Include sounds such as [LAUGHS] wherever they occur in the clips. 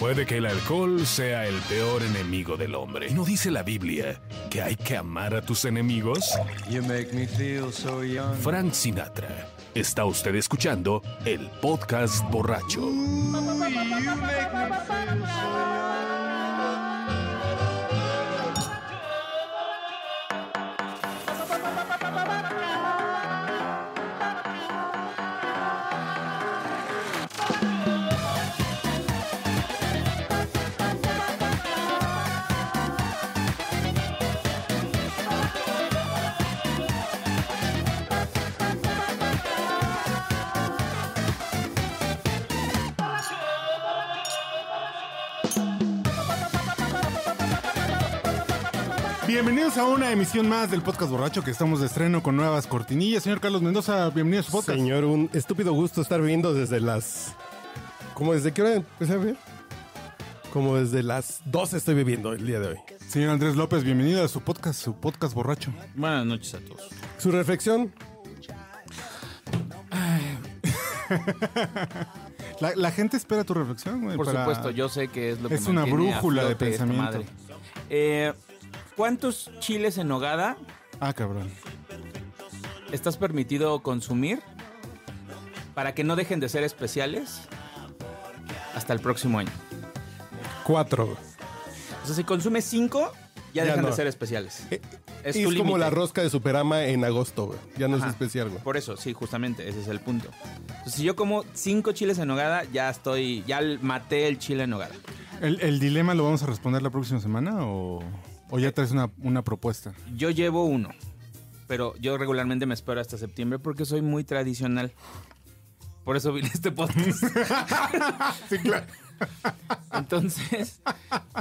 Puede que el alcohol sea el peor enemigo del hombre. ¿No dice la Biblia que hay que amar a tus enemigos? You make me feel so young. Frank Sinatra. Está usted escuchando el podcast borracho. Bienvenidos a una emisión más del podcast borracho que estamos de estreno con nuevas cortinillas. Señor Carlos Mendoza, bienvenido a su podcast. Señor, un estúpido gusto estar viendo desde las... ¿Cómo desde qué hora empecé a ver? Como desde las 12 estoy viviendo el día de hoy. Señor Andrés López, bienvenido a su podcast, su podcast borracho. Buenas noches a todos. Su reflexión, [LAUGHS] La, la gente espera tu reflexión, güey. Por para- supuesto, yo sé que es lo que Es una mantiene a brújula de flote esta pensamiento. madre. Eh, ¿Cuántos chiles en nogada Ah, cabrón. estás permitido consumir para que no dejen de ser especiales hasta el próximo año? cuatro. O sea, si consumes cinco, ya, Ya dejan no. de ser especiales. Eh, Es Es, tu como la rosca de Superama en agosto, güey. Ya no Ajá. es especial, güey. Por eso, sí, justamente, ese es el punto. Entonces, si yo como cinco chiles en nogada, ya estoy, ya maté el chile en nogada. ¿El, el dilema lo vamos a responder la próxima semana o, o ya traes una, una propuesta? Yo llevo uno, pero yo regularmente me espero hasta septiembre porque soy muy tradicional. Por eso vine a este podcast. [LAUGHS] Sí, claro. Entonces,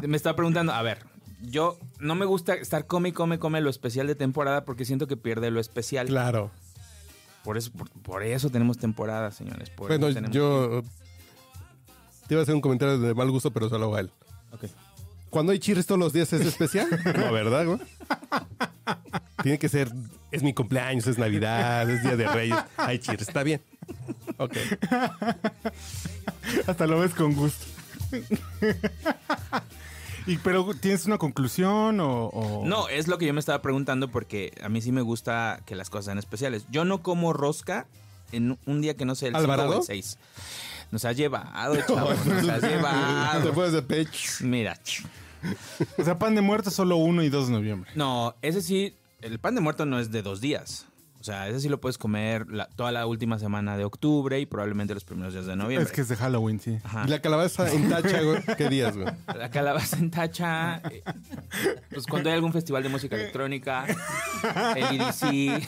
me estaba preguntando, a ver, yo no me gusta estar come come, come lo especial de temporada porque siento que pierde lo especial. Claro. Por eso, por, por eso tenemos temporada, señores. por Bueno, eso tenemos- yo... Te iba a hacer un comentario de mal gusto, pero solo a él. Ok. Cuando hay chirres todos los días es especial. [LAUGHS] No, ¿verdad, güey? Tiene que ser... Es mi cumpleaños, es Navidad, es Día de Reyes. Hay chirres, está bien. Ok. [LAUGHS] Hasta lo ves con gusto. y, pero, ¿tienes una conclusión o...? o- No, es lo que yo me estaba preguntando porque a mí sí me gusta que las cosas sean especiales. Yo no como rosca en un día que no sea el 5 o el 6. Nos has llevado, [LAUGHS] chavos, nos has Te llevado. [LAUGHS] puedes de pecho. Mira, O sea, pan de muerto solo 1 y 2 de noviembre. no, ese sí, el pan de muerto no es de dos días. O sea, ese sí lo puedes comer la- toda la última semana de octubre y probablemente los primeros días de noviembre. Es que es de Halloween, sí. Ajá. ¿Y la calabaza en tacha, güey? [LAUGHS] ¿Qué días, güey? La calabaza en tacha. eh, pues cuando hay algún festival de música electrónica. El EDC.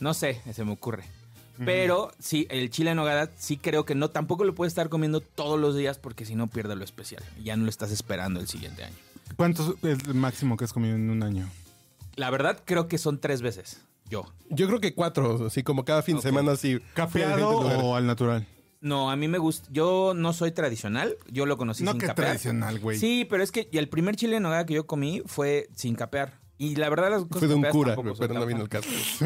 No sé, se me ocurre. Pero sí, el chile en nogada sí creo que no, tampoco lo puedes estar comiendo todos los días porque si no pierde lo especial. Ya no lo estás esperando el siguiente año. ¿Cuánto es el máximo que has comido en un año? La verdad creo que son tres veces. Yo. Yo creo que cuatro, así como cada fin de semana, así. ¿Capeado o al natural? No, a mí me gusta. Yo no soy tradicional. Yo lo conocí No, sin que capear. tradicional, güey. Sí, pero es que y el primer chile en nogada que yo comí fue sin capear. Y la verdad las cosas Fue de un cura, pero no vino el caso. [LAUGHS]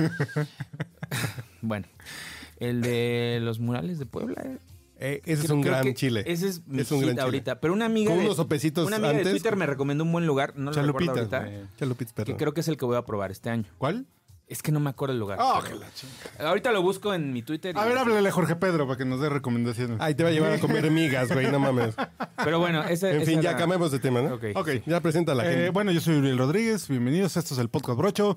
[LAUGHS] Bueno, el de los murales de Puebla. eh. Eh, ese es Creo- un creo gran que chile. Ese es mi Es un gran chile. ahorita. Pero una amiga Con de, unos sopecitos una amiga de antes. Twitter me recomendó un buen lugar. No lo recuerdo ahorita. güey. Chalupitas, Que perdón. creo que es el que voy a probar este año. ¿Cuál? Es que no me acuerdo el lugar. Que la chingada. Ahorita lo busco en mi Twitter. A ver, háblale a Jorge Pedro para que nos dé recomendaciones. Ay, te va a llevar a comer [LAUGHS] migas, güey, no mames. Pero bueno, ese En ese fin, ya era- cambiamos de tema, ¿no? Ok. Ok. Ya presenta a la Eh, gente. bueno, yo soy Uriel Rodríguez, bienvenidos, esto es el Podcast Brocho.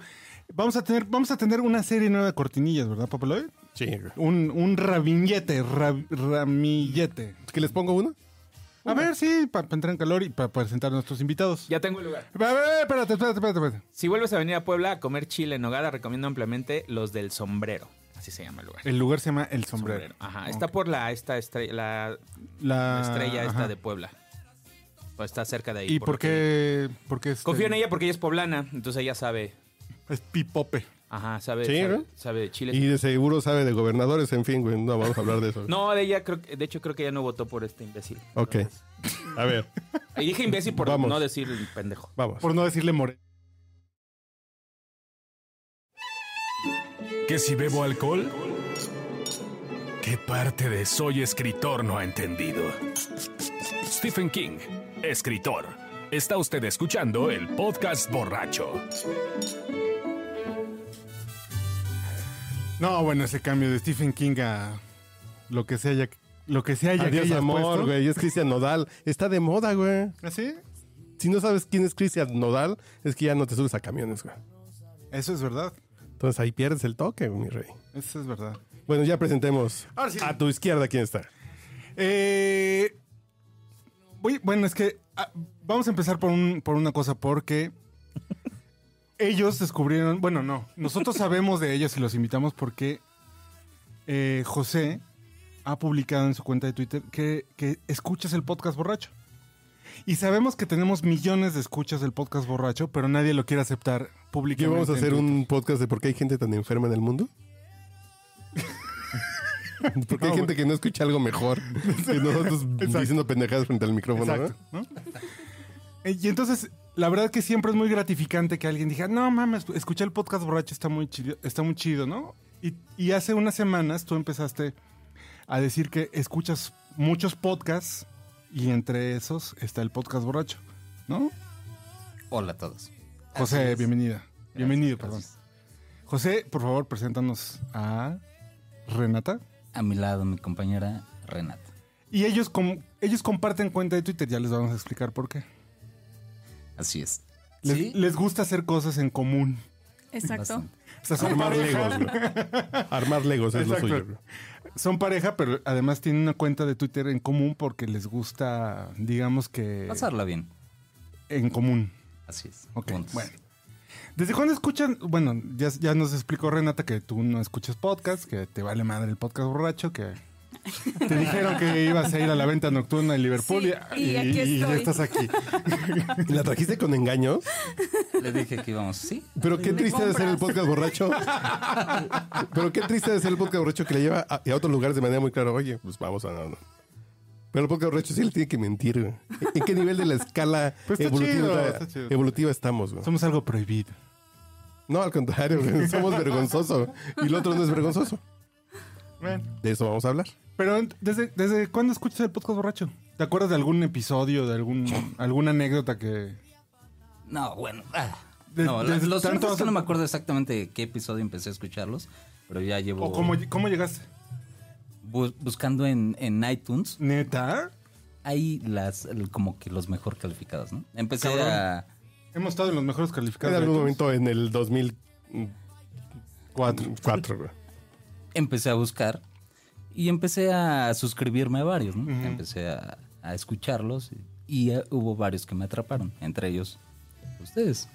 Vamos a tener, vamos a tener una serie nueva de cortinillas, ¿verdad, Papeloy? Sí. Un, un rabillete, rab- ramillete. ¿Que les pongo uno? A ver, sí, para entrar en calor y para presentar a nuestros invitados. Ya tengo el lugar. A ver, espérate, espérate, espérate, espérate. Si vuelves a venir a Puebla a comer chile en nogada, recomiendo ampliamente los del sombrero. Así se llama el lugar. El lugar se llama El Sombrero. Ajá. Está por la esta estrella, la, La, la estrella esta ajá. de Puebla. Pues está cerca de ahí. ¿Y por qué? Por qué este- Confío en ella porque ella es poblana, entonces ella sabe. Es pipope. Ajá, sabe, Sí, sabe, ¿no? sabe de Chile. Y de seguro sabe de gobernadores, en fin, güey, no vamos a hablar de eso. No, de ella creo que, de hecho creo que ella no votó por este imbécil. Ok. A ver, Y dije imbécil por Vamos. no decir el pendejo. vamos. Por no decirle more. ¿Que si bebo alcohol? ¿Qué parte de soy escritor no ha entendido? Stephen King, escritor. Está usted escuchando el podcast borracho. No, bueno, ese cambio de Stephen King a lo que sea, ya- lo que sea ya que Adiós, hayas amor, güey. Es Cristian Nodal. Está de moda, güey. ¿Así? Si no sabes quién es Cristian Nodal, es que ya no te subes a camiones, güey. Eso es verdad. Entonces ahí pierdes el toque, mi rey. Eso es verdad. Bueno, ya presentemos. Ahora sí. A tu izquierda, ¿quién está? Eh, voy- bueno, es que ah, vamos a empezar por, un- por una cosa, porque ellos descubrieron, bueno, no, nosotros sabemos de ellos y los invitamos porque eh, José ha publicado en su cuenta de Twitter que, que escuchas el podcast borracho. Y sabemos que tenemos millones de escuchas del podcast borracho, pero nadie lo quiere aceptar ¿Qué públicamente. vamos a hacer un podcast de por qué hay gente tan enferma en el mundo? [LAUGHS] Porque hay gente que no escucha algo mejor que nosotros [LAUGHS] diciendo pendejadas frente al micrófono, Exacto, ¿no? Eh, Y entonces, la verdad que siempre es muy gratificante que alguien diga, no mames, escuché el podcast borracho, está muy chido, está muy chido ¿no? Y, y hace unas semanas tú empezaste a decir que escuchas muchos podcasts y entre esos está el podcast borracho, ¿no? Hola a todos. José, es. bienvenida. Bienvenido, perdón. José, por favor, preséntanos a Renata. A mi lado, mi compañera Renata. Y ellos, com- ellos comparten cuenta de Twitter, ya les vamos a explicar por qué. Así es. Les, Sí, les gusta hacer cosas en común. Exacto. O sea, Armar pareja. legos. [LAUGHS] Armar legos es lo suyo. Son pareja, pero además tienen una cuenta de Twitter en común porque les gusta, digamos que Pasarla bien. en común. Así es. Ok, Juntos. bueno. ¿Desde cuándo escuchan? Bueno, ya, ya nos explicó Renata que tú no escuchas podcast, que te vale madre el podcast borracho, que te dijeron que ibas a ir a la venta nocturna en Liverpool Sí, y, y aquí y ya estás aquí. ¿Y ¿La trajiste con engaños? Le dije que íbamos. Sí. Pero qué triste de ser el podcast borracho. Pero qué triste de ser el podcast borracho que le lleva a, a otros lugares de manera muy clara. Oye, pues vamos a... No, no. Pero el podcast borracho sí le tiene que mentir. güey. ¿En qué nivel de la escala Pues está evolutiva, chido, está chido. evolutiva estamos? güey? Somos algo prohibido. No, al contrario, güey. somos vergonzoso. Y el otro no es vergonzoso. Bueno. De eso vamos a hablar. Pero ¿desde, desde cuándo escuchas el podcast borracho? ¿Te acuerdas de algún episodio, de algún, alguna anécdota que... No, bueno. ah. De- no, los tanto es que no me acuerdo exactamente de qué episodio empecé a escucharlos, pero ya llevo ¿O cómo, cómo llegaste? bu- buscando en, en iTunes. ¿Neta? Hay las como que los mejor calificados, ¿no? Empecé Cabrón. a Hemos estado en los mejores En calificados. algún de momento en el 2004. Cuatro, empecé a buscar y empecé a suscribirme a varios, ¿no? Empecé a, a escucharlos y, y, eh, hubo varios que me atraparon, entre ellos ustedes.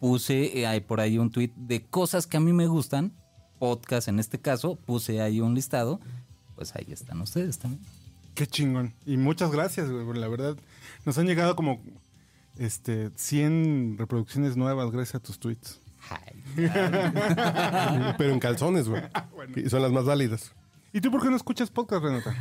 Puse eh, ahí por ahí un tweet de cosas que a mí me gustan, podcast en este caso, puse ahí un listado, pues ahí están ustedes también. Qué chingón. Y muchas gracias, güey. La verdad, nos han llegado como este 100 reproducciones nuevas gracias a tus tweets. [LAUGHS] Pero en calzones, güey. Y son las más válidas. ¿Y tú por qué no escuchas podcast, Renata?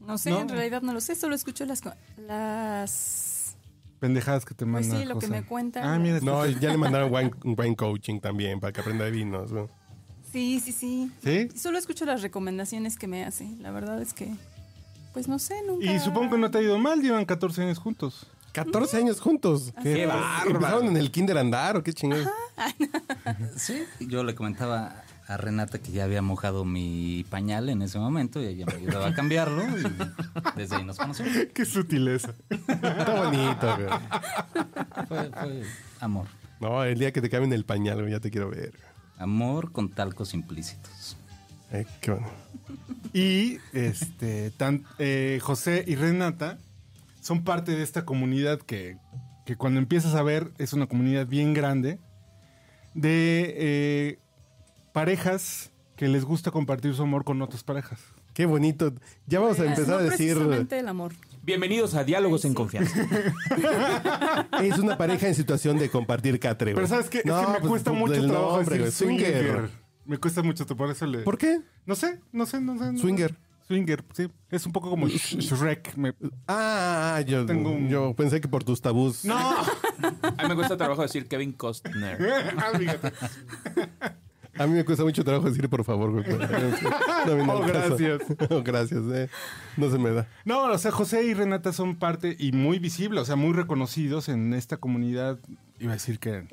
No sé, No. en realidad no lo sé, solo escucho las... las... Pendejadas que te Pues manda sí, lo que me cuentan. Ah, mira. No, ya le mandaron [LAUGHS] wine, wine coaching también para que aprenda de vinos, güey. Sí, sí, sí. ¿Sí? Solo escucho las recomendaciones que me hace. La verdad es que, pues no sé, nunca... Y supongo que no te ha ido mal, llevan 14 años juntos. 14 años juntos. Qué ¿Empezaron en el kinder a andar o qué chingados? [LAUGHS] Sí, yo le comentaba a Renata que ya había mojado mi pañal en ese momento y ella me ayudaba a cambiarlo y desde ahí nos conocimos. [LAUGHS] Qué sutileza. Está bonito, güey. Fue, fue amor. No, el día que te cambien el pañal, güey, ya te quiero ver. Amor con talcos implícitos. Eh, qué bueno. Y este, tan, eh, José y Renata son parte de esta comunidad que, que cuando empiezas a ver es una comunidad bien grande de eh, parejas que les gusta compartir su amor con otras parejas. Qué bonito. Ya vamos a empezar no a decir. el amor. Bienvenidos a Diálogos en sí. Confianza. [LAUGHS] Es una pareja en situación de compartir catre. Pero ¿sabes qué? Es No, que me pues, cuesta pues, mucho trabajo nombre, decir swinger. Swinger. Me cuesta mucho, por eso le... ¿Por qué? No sé, no sé, no sé. no Swinger. sé. Swinger, sí. Es un poco como Sh- Shrek. me- Ah, yo, Tengo un- yo pensé que por tus tabús. No. [LAUGHS] A mí me cuesta trabajo decir Kevin Costner. [LAUGHS] Ah, fíjate. A mí me cuesta mucho trabajo decir por favor, güey. [LAUGHS] No, Oh, gracias. [LAUGHS] Oh, gracias, eh. No se me da. No, o sea, José y Renata son parte y muy visible, o sea, muy reconocidos en esta comunidad. Iba a decir que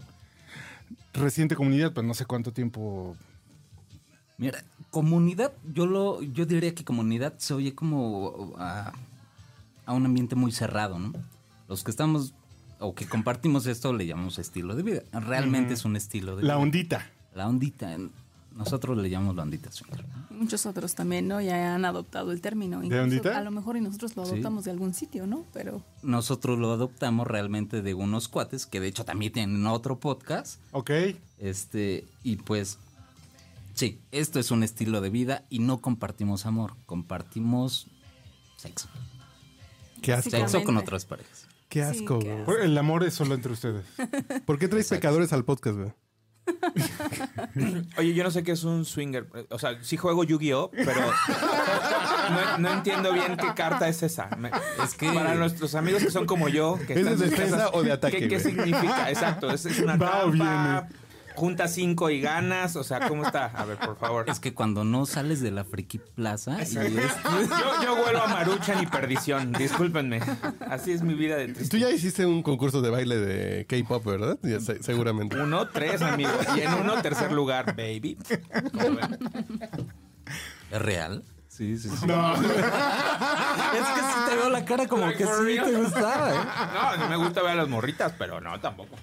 reciente comunidad, pues no sé cuánto tiempo. Mira, comunidad, yo lo, yo diría que comunidad se oye como a, a un ambiente muy cerrado, ¿no? Los que estamos o que compartimos esto le llamamos estilo de vida. Realmente es un estilo de La vida. ondita. La ondita. Nosotros le llamamos la ondita. swinger, Muchos otros también, ¿no? Ya han adoptado el término. Incluso, ondita? A lo mejor y nosotros lo Sí. adoptamos de algún sitio, ¿no? Pero Nosotros lo adoptamos realmente de unos cuates que de hecho también tienen otro podcast. Ok. Este, y pues, sí, esto es un estilo de vida y no compartimos amor, compartimos sexo. Qué asco. Sexo con otras parejas. Qué Sí, asco, qué güey. El amor es solo entre ustedes. ¿Por qué traes pecadores al podcast, güey? [LAUGHS] Oye, yo no sé qué es un swinger. O sea, sí juego Yu-Gi-Oh, pero no, no entiendo bien qué carta es esa. Me- Es que- para nuestros amigos que son como yo, que ¿Es están de defensa casas, o de ataque, ¿Qué, significa? Exacto, es, es una Va. Junta cinco y ganas. O sea, ¿cómo está? A ver, por favor. Es que cuando no sales de la Friki Plaza y es- Yo, yo vuelvo a Maruchan y perdición. Discúlpenme. Así es mi vida de triste. Tú ya hiciste un concurso de baile de K-pop, ¿verdad? Ya seguramente. Uno, tres, amigo. Y en uno, tercer lugar, baby. ¿Es real? Sí, sí, sí. No. [LAUGHS] Es que sí te veo la cara como que sí real. te gustaba, ¿eh? No, no me gusta ver a las morritas, pero no, tampoco.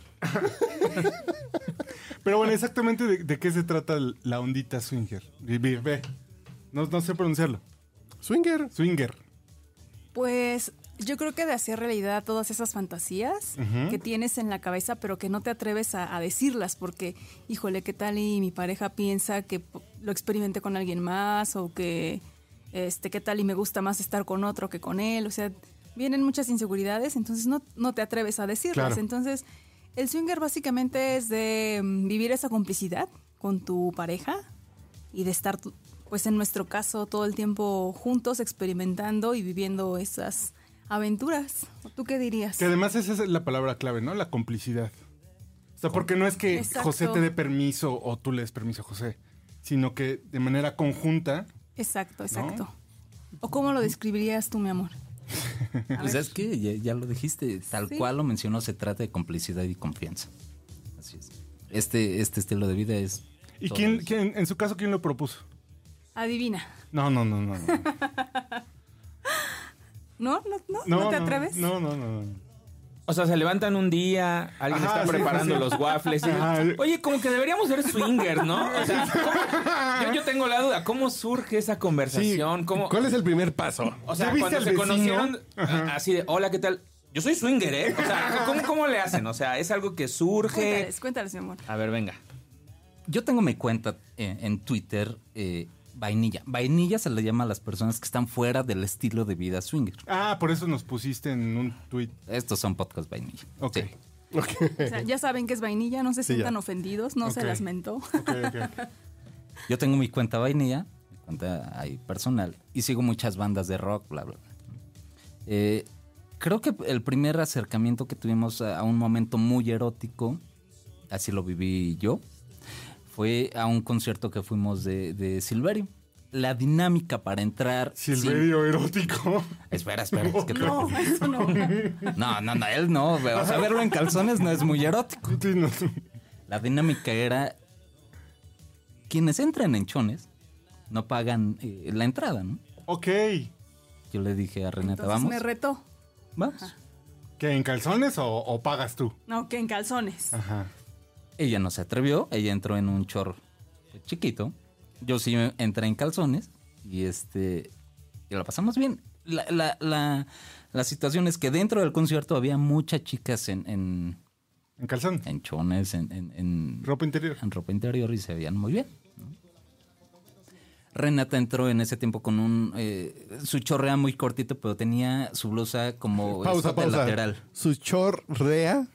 Pero bueno, exactamente de, de qué se trata la ondita swinger. Ve. No, no sé pronunciarlo. Swinger. Swinger. Pues yo creo que de hacer realidad todas esas fantasías que tienes en la cabeza, pero que no te atreves a, a decirlas, porque, híjole, ¿qué tal y mi pareja piensa que lo experimenté con alguien más? O que, este, ¿qué tal y me gusta más estar con otro que con él? O sea, vienen muchas inseguridades, entonces no, no te atreves a decirlas. Claro. Entonces, el swinger básicamente es de mm, vivir esa complicidad con tu pareja y de estar, pues en nuestro caso, todo el tiempo juntos, experimentando y viviendo esas aventuras. ¿Tú qué dirías? Que además esa es la palabra clave, ¿no? La complicidad. O sea, porque no es que Exacto. José te dé permiso o tú le des permiso a José, sino que de manera conjunta. Exacto, exacto. ¿O cómo lo describirías tú, mi amor? [LAUGHS] Pues ver. es que ya, ya lo dijiste, tal Sí. cual lo mencionó, se trata de complicidad y confianza. Así es. Este, este estilo de vida es... ¿Y quién, en su caso, quién lo propuso? Adivina. No, no, no, no. no. [LAUGHS] ¿No? ¿No, no? ¿No te atreves? No, no, no. no. O sea, se levantan un día, alguien Ajá, está sí, preparando sí. los waffles. y- Ajá. Oye, como que deberíamos ser swingers, ¿no? O sea, [LAUGHS] ¿cómo- yo, yo tengo la duda, ¿cómo surge esa conversación? ¿Cómo, ¿Cuál es el primer paso? o sea, ¿Ya viste cuando se vecino? conocieron, así de, hola, ¿qué tal? Yo soy swinger, ¿eh? O sea, ¿cómo, cómo le hacen? O sea, es algo que surge. Cuéntales, cuéntales, mi amor. A ver, venga. Yo tengo mi cuenta eh, en Twitter, eh, Vainilla. Vainilla se le llama a las personas que están fuera del estilo de vida swinger. Ah, por eso nos pusiste en un tweet. Estos son podcast vainilla. Ok. Sí. O sea, ya saben que es vainilla, no se Sí, sientan ya. ofendidos, no se las mentó. [LAUGHS] Yo tengo mi cuenta vainilla, mi cuenta ahí personal, y sigo muchas bandas de rock, bla, bla, bla. Eh, creo que el primer acercamiento que tuvimos a, a un momento muy erótico, así lo viví yo, fue a un concierto que fuimos de, de Silverio. La dinámica para entrar... sin- Silverio erótico. Espera, espera. es que No, eso no. No, no, no, él no. O sea, verlo en calzones no es muy erótico. Sí, no. La dinámica era quienes entran en chones no pagan eh, la entrada, ¿no? Ok. Yo le dije a Renata, Entonces vamos, me retó. vamos. ¿Que en calzones o, o pagas tú? No, que en calzones. Ajá. Ella no se atrevió, ella entró en un chorro chiquito. Yo sí entré en calzones y este y la pasamos bien. La, la, la, la situación es que dentro del concierto había muchas chicas en, en, En calzón. en chones, en, en, en- Ropa interior. en ropa interior y se veían muy bien. ¿no? Renata entró en ese tiempo con un... eh, su chorrea muy cortito, pero tenía su blusa como Pausa, pausa. lateral. Su chorrea.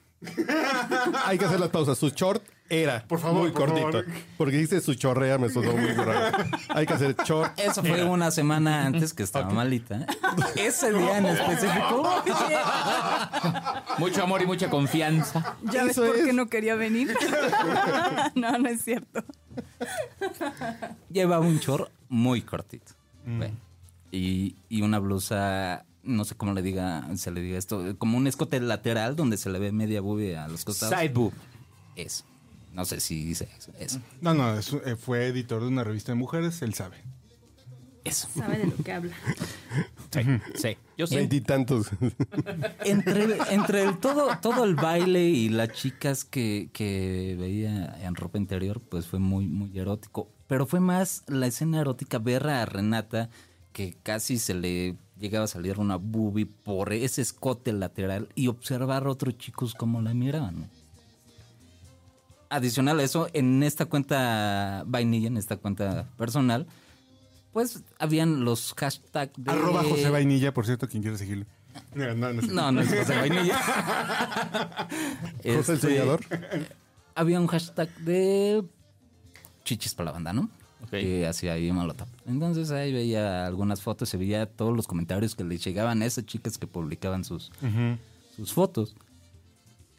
Hay que hacer las pausas. Su short era. Por favor, Muy por cortito. favor. Porque dice su chorrea, me sonó muy raro. Hay que hacer short. Eso fue una semana antes que estaba malita. Ese día en específico. [LAUGHS] Mucho amor y mucha confianza. ¿Ya ves Eso por qué no quería venir? [LAUGHS] no, no es cierto. Llevaba un short muy cortito. Bueno, y, y una blusa, no sé cómo le diga, se le diga esto, como un escote lateral donde se le ve media boobie a los costados. Side boob. Eso. No sé si dice eso. Eso. No, no, es- eh, fue editor de una revista de mujeres, él sabe. Eso. Sabe de lo que habla. Sí, sí. Yo sé. Veintitantos. Entre, entre el todo, todo el baile y las chicas que, que veía en ropa interior, pues fue muy, muy erótico. Pero fue más la escena erótica ver a Renata que casi se le llegaba a salir una boobie por ese escote lateral y observar a otros chicos cómo la miraban. Adicional a eso, en esta cuenta vainilla, en esta cuenta personal, pues habían los hashtags de... Arroba José Vainilla, por cierto, quien quiera seguirlo. No, no, no, sé. No, no es José [LAUGHS] Vainilla. José el Este, soñador. Había un hashtag de chichis para la banda, ¿no? Ok. Que hacía ahí Molotov. Entonces ahí veía algunas fotos, se veía todos los comentarios que le llegaban a esas chicas que publicaban sus, sus fotos.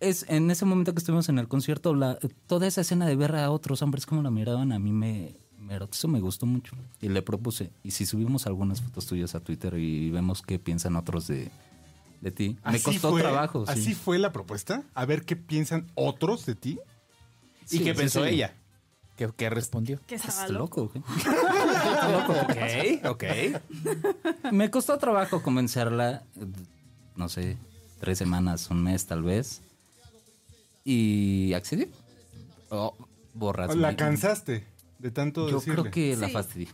Es en ese momento que estuvimos en el concierto, la- toda esa escena de ver a otros hombres como la miraban, a mí me, me erotizó, me gustó mucho. Y le propuse, y si subimos algunas fotos tuyas a Twitter y vemos qué piensan otros de, de ti. Me costó fue- trabajo. sí. ¿Así fue la propuesta? A ver qué piensan otros de ti. ¿Y Sí, qué sí, pensó ella? ¿Qué, qué respondió? Que estaba Estás loco. loco, ¿qué? Ok, ok. Me costó trabajo convencerla, no sé, tres semanas, un mes tal vez. Y accedí. Oh, borras. La cansaste de tanto Yo decirle. creo que la Sí. fastidié.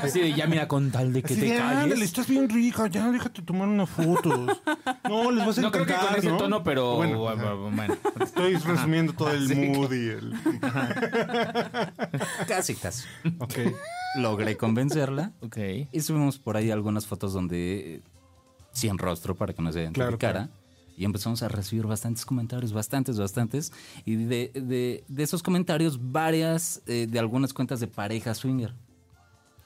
Así de ya mira con tal de que Así te de, ándale, calles. estás bien rica, ya déjate tomar unas fotos. No, les vas a No creo que encantar, con ese ¿no? tono, pero Bueno, bueno, ajá. bueno. estoy resumiendo todo el mood y el... Casi, casi. Ok. Logré convencerla. Ok. Y subimos por ahí algunas fotos donde eh, sin rostro para que no se identificara. Claro, Y empezamos a recibir bastantes comentarios, bastantes, bastantes. Y de, de- de esos comentarios, varias eh, de algunas cuentas de pareja swinger.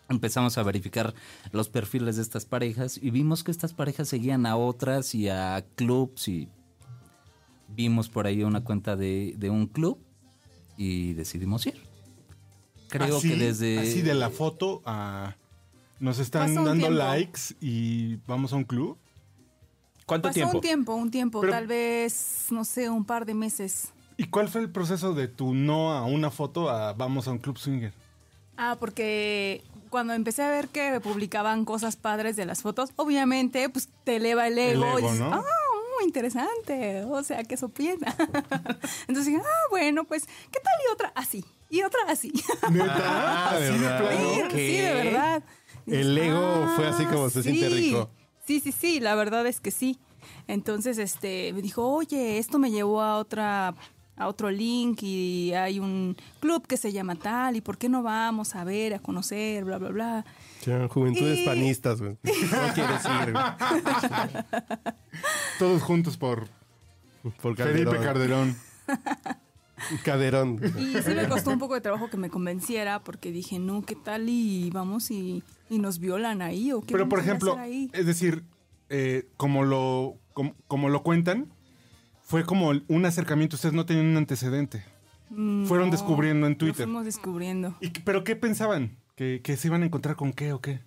Empezamos a verificar los perfiles de estas parejas y vimos que estas parejas seguían a otras y a clubs y vimos por ahí una cuenta de, de un club y decidimos ir. Creo Así- que desde... Así de la foto a... Nos están dando tiempo. likes y vamos a un club. ¿Cuánto Pasó tiempo? un tiempo, un tiempo, Pero- tal vez, no sé, un par de meses. ¿Y cuál fue el proceso de tu no a una foto a vamos a un club swinger? Ah, porque cuando empecé a ver que publicaban cosas padres de las fotos, obviamente, pues te eleva el ego. ego, y dices, ¿no? ah, oh, interesante. O sea, que eso piensa. [LAUGHS] Entonces dije, ah, bueno, pues, ¿qué tal y otra así? Y otra así. [LAUGHS] ¿Neta? ¿Así de. Sí, sí, de verdad. El ego fue así como se siente sí. rico. Sí, sí, sí, la verdad es que sí. Entonces, este, me dijo, oye, esto me llevó a otra, a otro link y hay un club que se llama tal y por qué no vamos a ver, a conocer, bla, bla, bla. Ya, juventudes Y- panistas, güey. [LAUGHS] No quieres ir, güey. [LAUGHS] Todos juntos por Por Felipe Calderón. Calderón. [LAUGHS] Caderón. Y sí me costó un poco de trabajo que me convenciera porque dije, no, ¿qué tal y vamos y, y nos violan ahí o qué Pero, por ejemplo, es decir, eh, como, lo, como, como lo cuentan, fue como un acercamiento. Ustedes no tenían un antecedente. Fueron No, descubriendo en lo Twitter. fuimos descubriendo. ¿Y, qué- ¿Pero qué pensaban? ¿Que, ¿Que se iban a encontrar con qué o qué?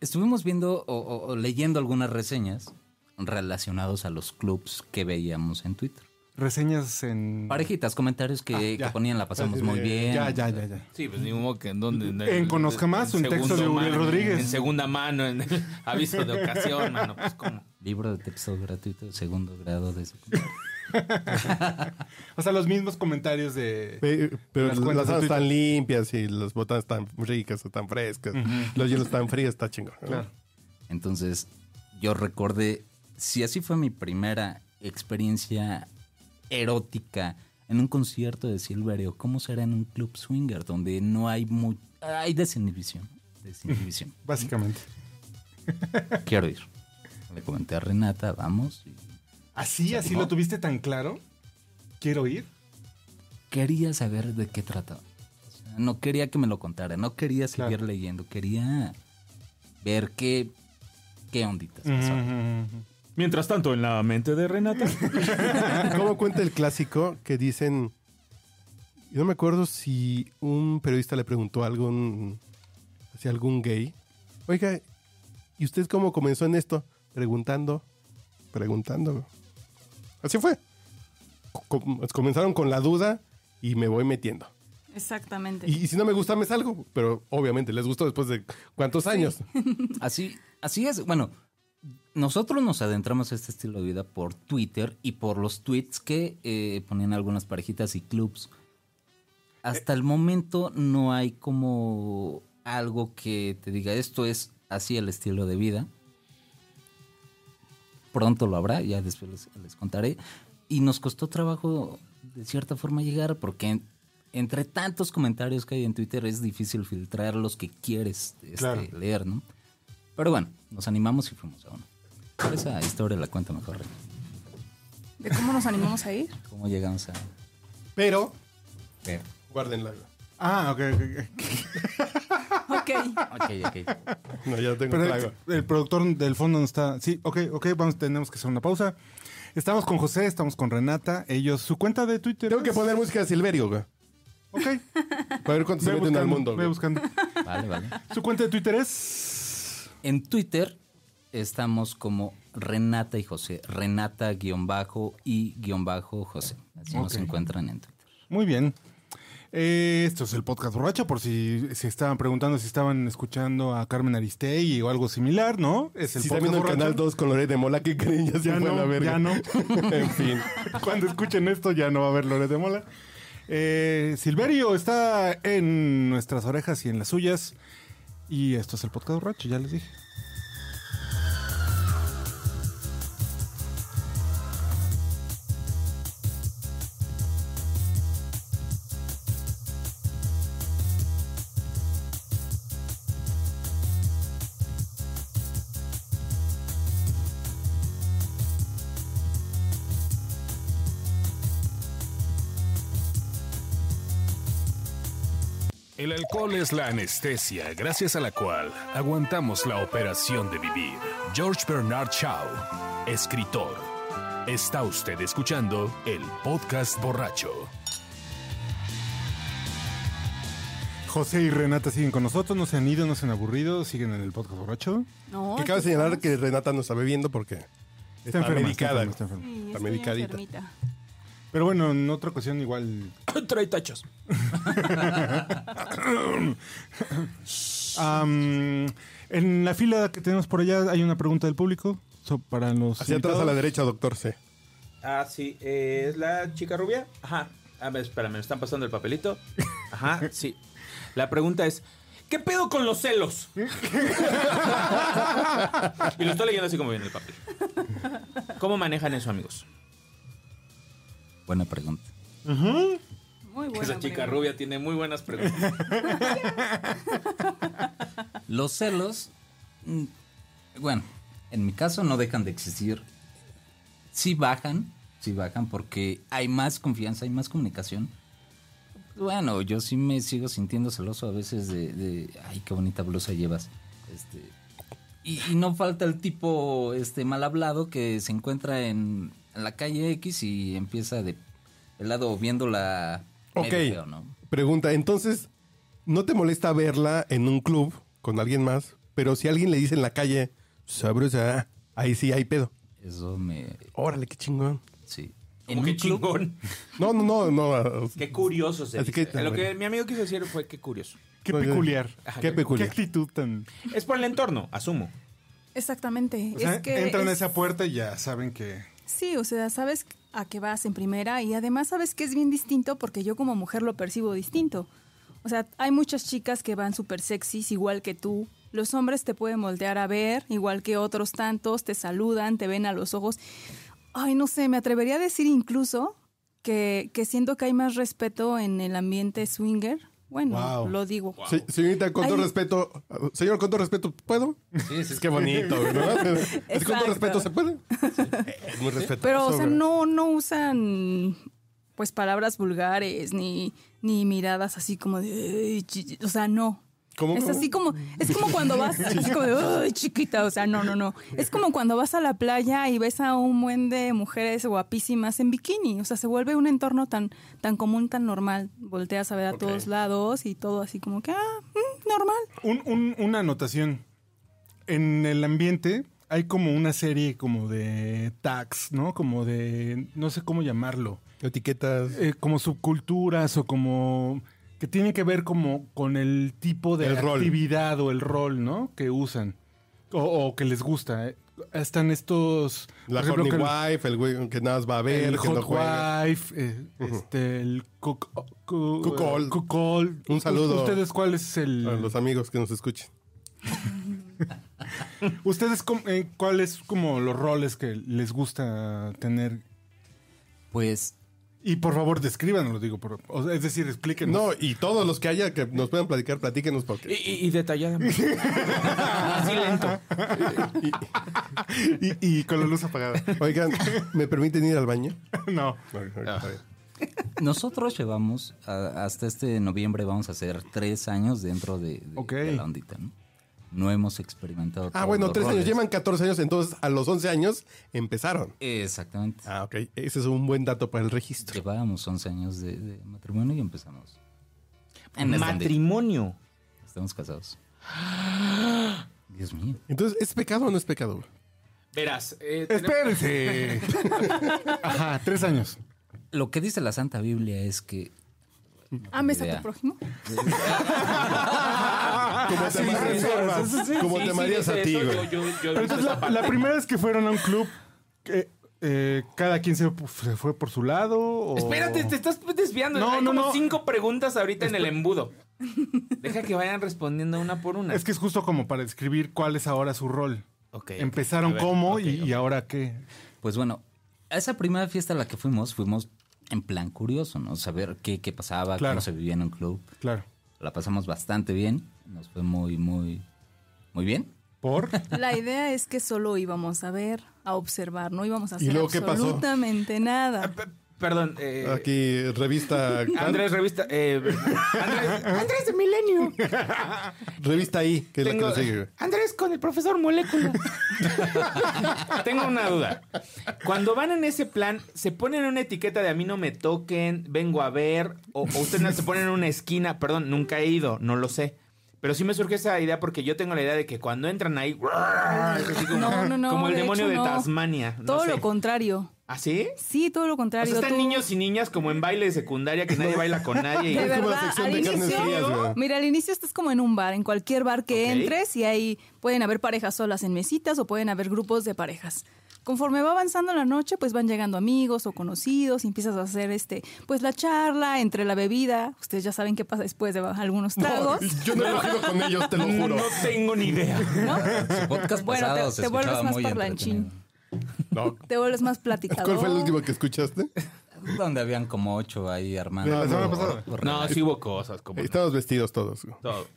Estuvimos viendo o, o- o leyendo algunas reseñas relacionados a los clubs que veíamos en Twitter. Reseñas en... Parejitas, comentarios que, Ah, que ponían la pasamos muy bien. Ya, ya, ya, ya. Sí, pues ni modo que en donde. En Conozca Más, un texto de Uriel mano, Rodríguez. En segunda mano, en el [LAUGHS] aviso de ocasión, mano. Pues cómo. Libro de texto gratuito de segundo grado de secundaria. [LAUGHS] O sea, los mismos comentarios de... Pe- Pero Las las, alas están limpias y las botanas están ricas o tan frescas. Los hielos están fríos, está chingón. ¿no? Claro. Entonces, yo recordé, si así fue mi primera experiencia erótica en un concierto de Silverio, ¿cómo será en un club swinger donde no hay muy, hay desinhibición? Desinhibición. [LAUGHS] Básicamente. Quiero ir. Le comenté a Renata, vamos. y ¿Así, así lo tuviste tan claro? ¿Quiero ir? quería saber de qué trataba. O sea, no quería que me lo contara, no quería seguir Claro. leyendo, quería ver qué, qué onditas pasaban. Mientras tanto, en la mente de Renata. [LAUGHS] ¿Cómo cuenta el clásico que dicen Y no me acuerdo si un periodista le preguntó a algún, hacia algún gay, oiga, ¿y usted cómo comenzó en esto? Preguntando, preguntando. Así fue. Com- comenzaron con la duda y me voy metiendo. Exactamente. Y, y si no me gusta, me salgo. Pero obviamente les gustó después de cuántos años. [LAUGHS] Así, así es. Bueno, nosotros nos adentramos a este estilo de vida por Twitter y por los tweets que eh, ponían algunas parejitas y clubs. Hasta el momento no hay como algo que te diga esto es así el estilo de vida. Pronto lo habrá, ya después les, les contaré. Y nos costó trabajo de cierta forma llegar porque en- entre tantos comentarios que hay en Twitter es difícil filtrar los que quieres este, Claro. leer, ¿no? Pero bueno, nos animamos y fuimos a uno. Pero esa historia la cuento mejor. ¿De cómo nos animamos a ir? [LAUGHS] ¿Cómo llegamos a Pero, ver? guárdenla. Ah, ok, ok, ok. Ok. Ok, ok. No, ya tengo Pero claro. el, el productor del fondo no está. Sí, ok, ok, vamos, tenemos que hacer una pausa. Estamos con José, estamos con Renata. Ellos, su cuenta de Twitter. Tengo que poner música de Silverio, güey. Ok. [LAUGHS] Para ver cuánto se meten al mundo. güey. buscando. Vale, vale. Su cuenta de Twitter es. En Twitter estamos como Renata y José. Renata guion bajo y guion bajo José. Así nos encuentran en Twitter. Muy bien. Eh, esto es el podcast borracho, por si se estaban preguntando si estaban escuchando a Carmen Aristegui o algo similar, ¿no? Es el Si están podcast viendo el canal 2 con Lorena de Mola, ¿qué creen? Ya se Ya fue a la no, verga. ya no. en fin. [LAUGHS] Cuando escuchen esto ya no va a haber Loret de Mola. Eh, Silverio está en nuestras orejas y en las suyas. Y esto es el podcast borracho, ya les dije. Alcohol es la anestesia gracias a la cual aguantamos la operación de vivir. George Bernard Shaw, escritor. Está usted escuchando el podcast borracho. José y Renata siguen con nosotros, no se han ido, no se han aburrido, siguen en el podcast borracho. No, Que cabe señalar que Renata no está bebiendo porque está, enferma, medicada. está enferma, está enferma. Sí, está medicadita. enfermita. Pero bueno, en otra ocasión igual. [COUGHS] Trae tachos. [COUGHS] En la fila que tenemos por allá hay una pregunta del público so- para los. Hacia atrás a la derecha, doctor C. Ah, sí. eh, ¿Es la chica rubia? Ajá. A ver, espera, me están pasando el papelito. Ajá, sí. La pregunta es, ¿qué pedo con los celos? [LAUGHS] y lo estoy leyendo así como viene el papel. ¿Cómo manejan eso, amigos? Buena pregunta. Muy buena. Esa chica pregunta. rubia tiene muy buenas preguntas. [LAUGHS] Los celos, mm, bueno, en mi caso no dejan de existir. Sí bajan, sí bajan porque hay más confianza, hay más comunicación. Bueno, yo sí me sigo sintiendo celoso a veces de, de, ay, qué bonita blusa llevas. Este, y, y no falta el tipo este mal hablado que se encuentra en, en la calle X y empieza de lado viéndola Ok. medio feo, ¿no? Pregunta, entonces, ¿no te molesta verla en un club con alguien más? Pero si alguien le dice en la calle, sabrosa, ahí sí hay pedo. Eso me... Órale, qué chingón. Sí. Como En club- chingón. [LAUGHS] No, no, no, no. Qué curioso se Así dice. que- Lo que mi amigo quiso decir fue qué curioso. Qué peculiar. Ajá, Qué Qué peculiar. actitud tan. Es por el entorno, asumo. Exactamente. O sea, es que entran a es- esa puerta y ya saben que. Sí, o sea, sabes a qué vas en primera y además sabes que es bien distinto porque yo como mujer lo percibo distinto. O sea, hay muchas chicas que van súper sexys igual que tú. Los hombres te pueden moldear a ver, igual que otros tantos, te saludan, te ven a los ojos. Ay, no sé, me atrevería a decir incluso que, que siento que hay más respeto en el ambiente swinger. Bueno, Wow. lo digo. Señorita, con todo respeto, señor, con todo respeto, ¿puedo? Sí, sí, Es que bonito, [LAUGHS] ¿verdad? Es que con todo respeto, ¿se puede? Es muy respetuoso. Pero, o sea, no, no usan pues palabras vulgares ni, ni miradas así como de... O sea, no. ¿Cómo, Es cómo? así como, es como cuando vas, [LAUGHS] es como de, "Ay, chiquita, o sea, no, no, no. Es como cuando vas a la playa y ves a un buen de mujeres guapísimas en bikini. O sea, se vuelve un entorno tan, tan común, tan normal. Volteas a ver a todos lados y todo así como que, ah, mm, normal. Un- un- una anotación. En el ambiente hay como una serie como de tags, ¿no? Como de, no sé cómo llamarlo. Etiquetas. Eh, como subculturas o como que tienen que ver como con el tipo de El rol. actividad o el rol, ¿no? Que usan o, o que les gusta. eh. Están estos... La ejemplo, horny wife, el güey que nada más va a ver, el que no hot juega. wife, eh, este, el cook, cu- Cuckold. eh. Un saludo. ¿Ustedes cuál es el...? A los amigos que nos escuchen. [LAUGHS] ¿Ustedes eh, cuáles como los roles que les gusta tener? Pues Y por favor, descríbanlo, digo. por- o sea, es decir, explíquenos. No, y todos los que haya que nos puedan platicar, platíquenos Y, porque. y, y detalladamente. [LAUGHS] Así lento. y, y con la luz apagada. Oigan, ¿me permiten ir al baño? no. Bien. nosotros llevamos, a- hasta este noviembre vamos a hacer tres años dentro de, de- Ok. de la ondita, ¿no? No hemos experimentado. Ah, todos bueno, los tres años. Llevan 14 años, entonces a los 11 años empezaron. Exactamente. Ah, ok. Ese es un buen dato para el registro. Llevábamos 11 años de, de matrimonio y empezamos. en. Matrimonio. Estamos casados. [GASPS] Dios mío. Entonces, ¿es pecado o no es pecado? Verás. eh, tenemos- Espérese. [LAUGHS] Ajá, tres años. Lo que dice la Santa Biblia es que Ames a tu prójimo. [LAUGHS] Como te amarías, como Sí, te a ti, güey. Pero entonces la, primera vez que fueron a un club, que, eh, ¿cada quien se, se fue por su lado? O... Espérate, te estás desviando. No, Hay no, como no. cinco preguntas ahorita en el embudo. [LAUGHS] Deja que vayan respondiendo una por una. Es que es justo como para describir cuál es ahora su rol. Ok, ok. Empezaron cómo y, ahora qué. Pues bueno, a esa primera fiesta a la que fuimos, fuimos en plan curioso, ¿no? Saber qué, qué pasaba, Claro. cómo se vivía en un club. Claro. La pasamos bastante bien, nos fue muy, muy, muy bien. ¿Por? La idea es que solo íbamos a ver, a observar, no íbamos a ¿Y hacer luego qué pasó? absolutamente nada. P- Perdón. eh, Aquí, revista. Andrés, revista. eh, Andrés, Andrés de Milenio. Revista I, que es la que Tengo- sigue. Andrés con el profesor Molécula. Tengo una duda. Cuando van en ese plan, ¿se ponen una etiqueta de a mí no me toquen, vengo a ver? O, o ustedes se ponen en una esquina? Perdón, nunca he ido, no lo sé. Pero sí me surge esa idea porque yo tengo la idea de que cuando entran ahí, [LAUGHS] es así como, No, no, no, como el de demonio hecho, de. Tasmania. no Todo sé. lo contrario. ¿Ah, sí? Sí, todo lo O contrario. sea, están Tú- niños y niñas como en baile de secundaria que nadie baila con nadie. y- De Es como la verdad, sección al de carnes inicio, frías, mira, al inicio estás como en un bar, en cualquier bar que entres y ahí pueden haber parejas solas en mesitas o pueden haber grupos de parejas. Conforme va avanzando la noche, pues van llegando amigos o conocidos y empiezas a hacer este, pues la charla entre la bebida. Ustedes ya saben qué pasa después de algunos tragos. Yo no he cogido con ellos, te lo juro. No tengo ni idea. Su podcast Bueno, te- se te vuelves más parlanchín. No. Te vuelves más platicador. ¿Cuál fue el último que escuchaste? Donde habían como ocho ahí armando. De la semana pasada. No, sí hubo cosas como Estamos vestidos todos. todo.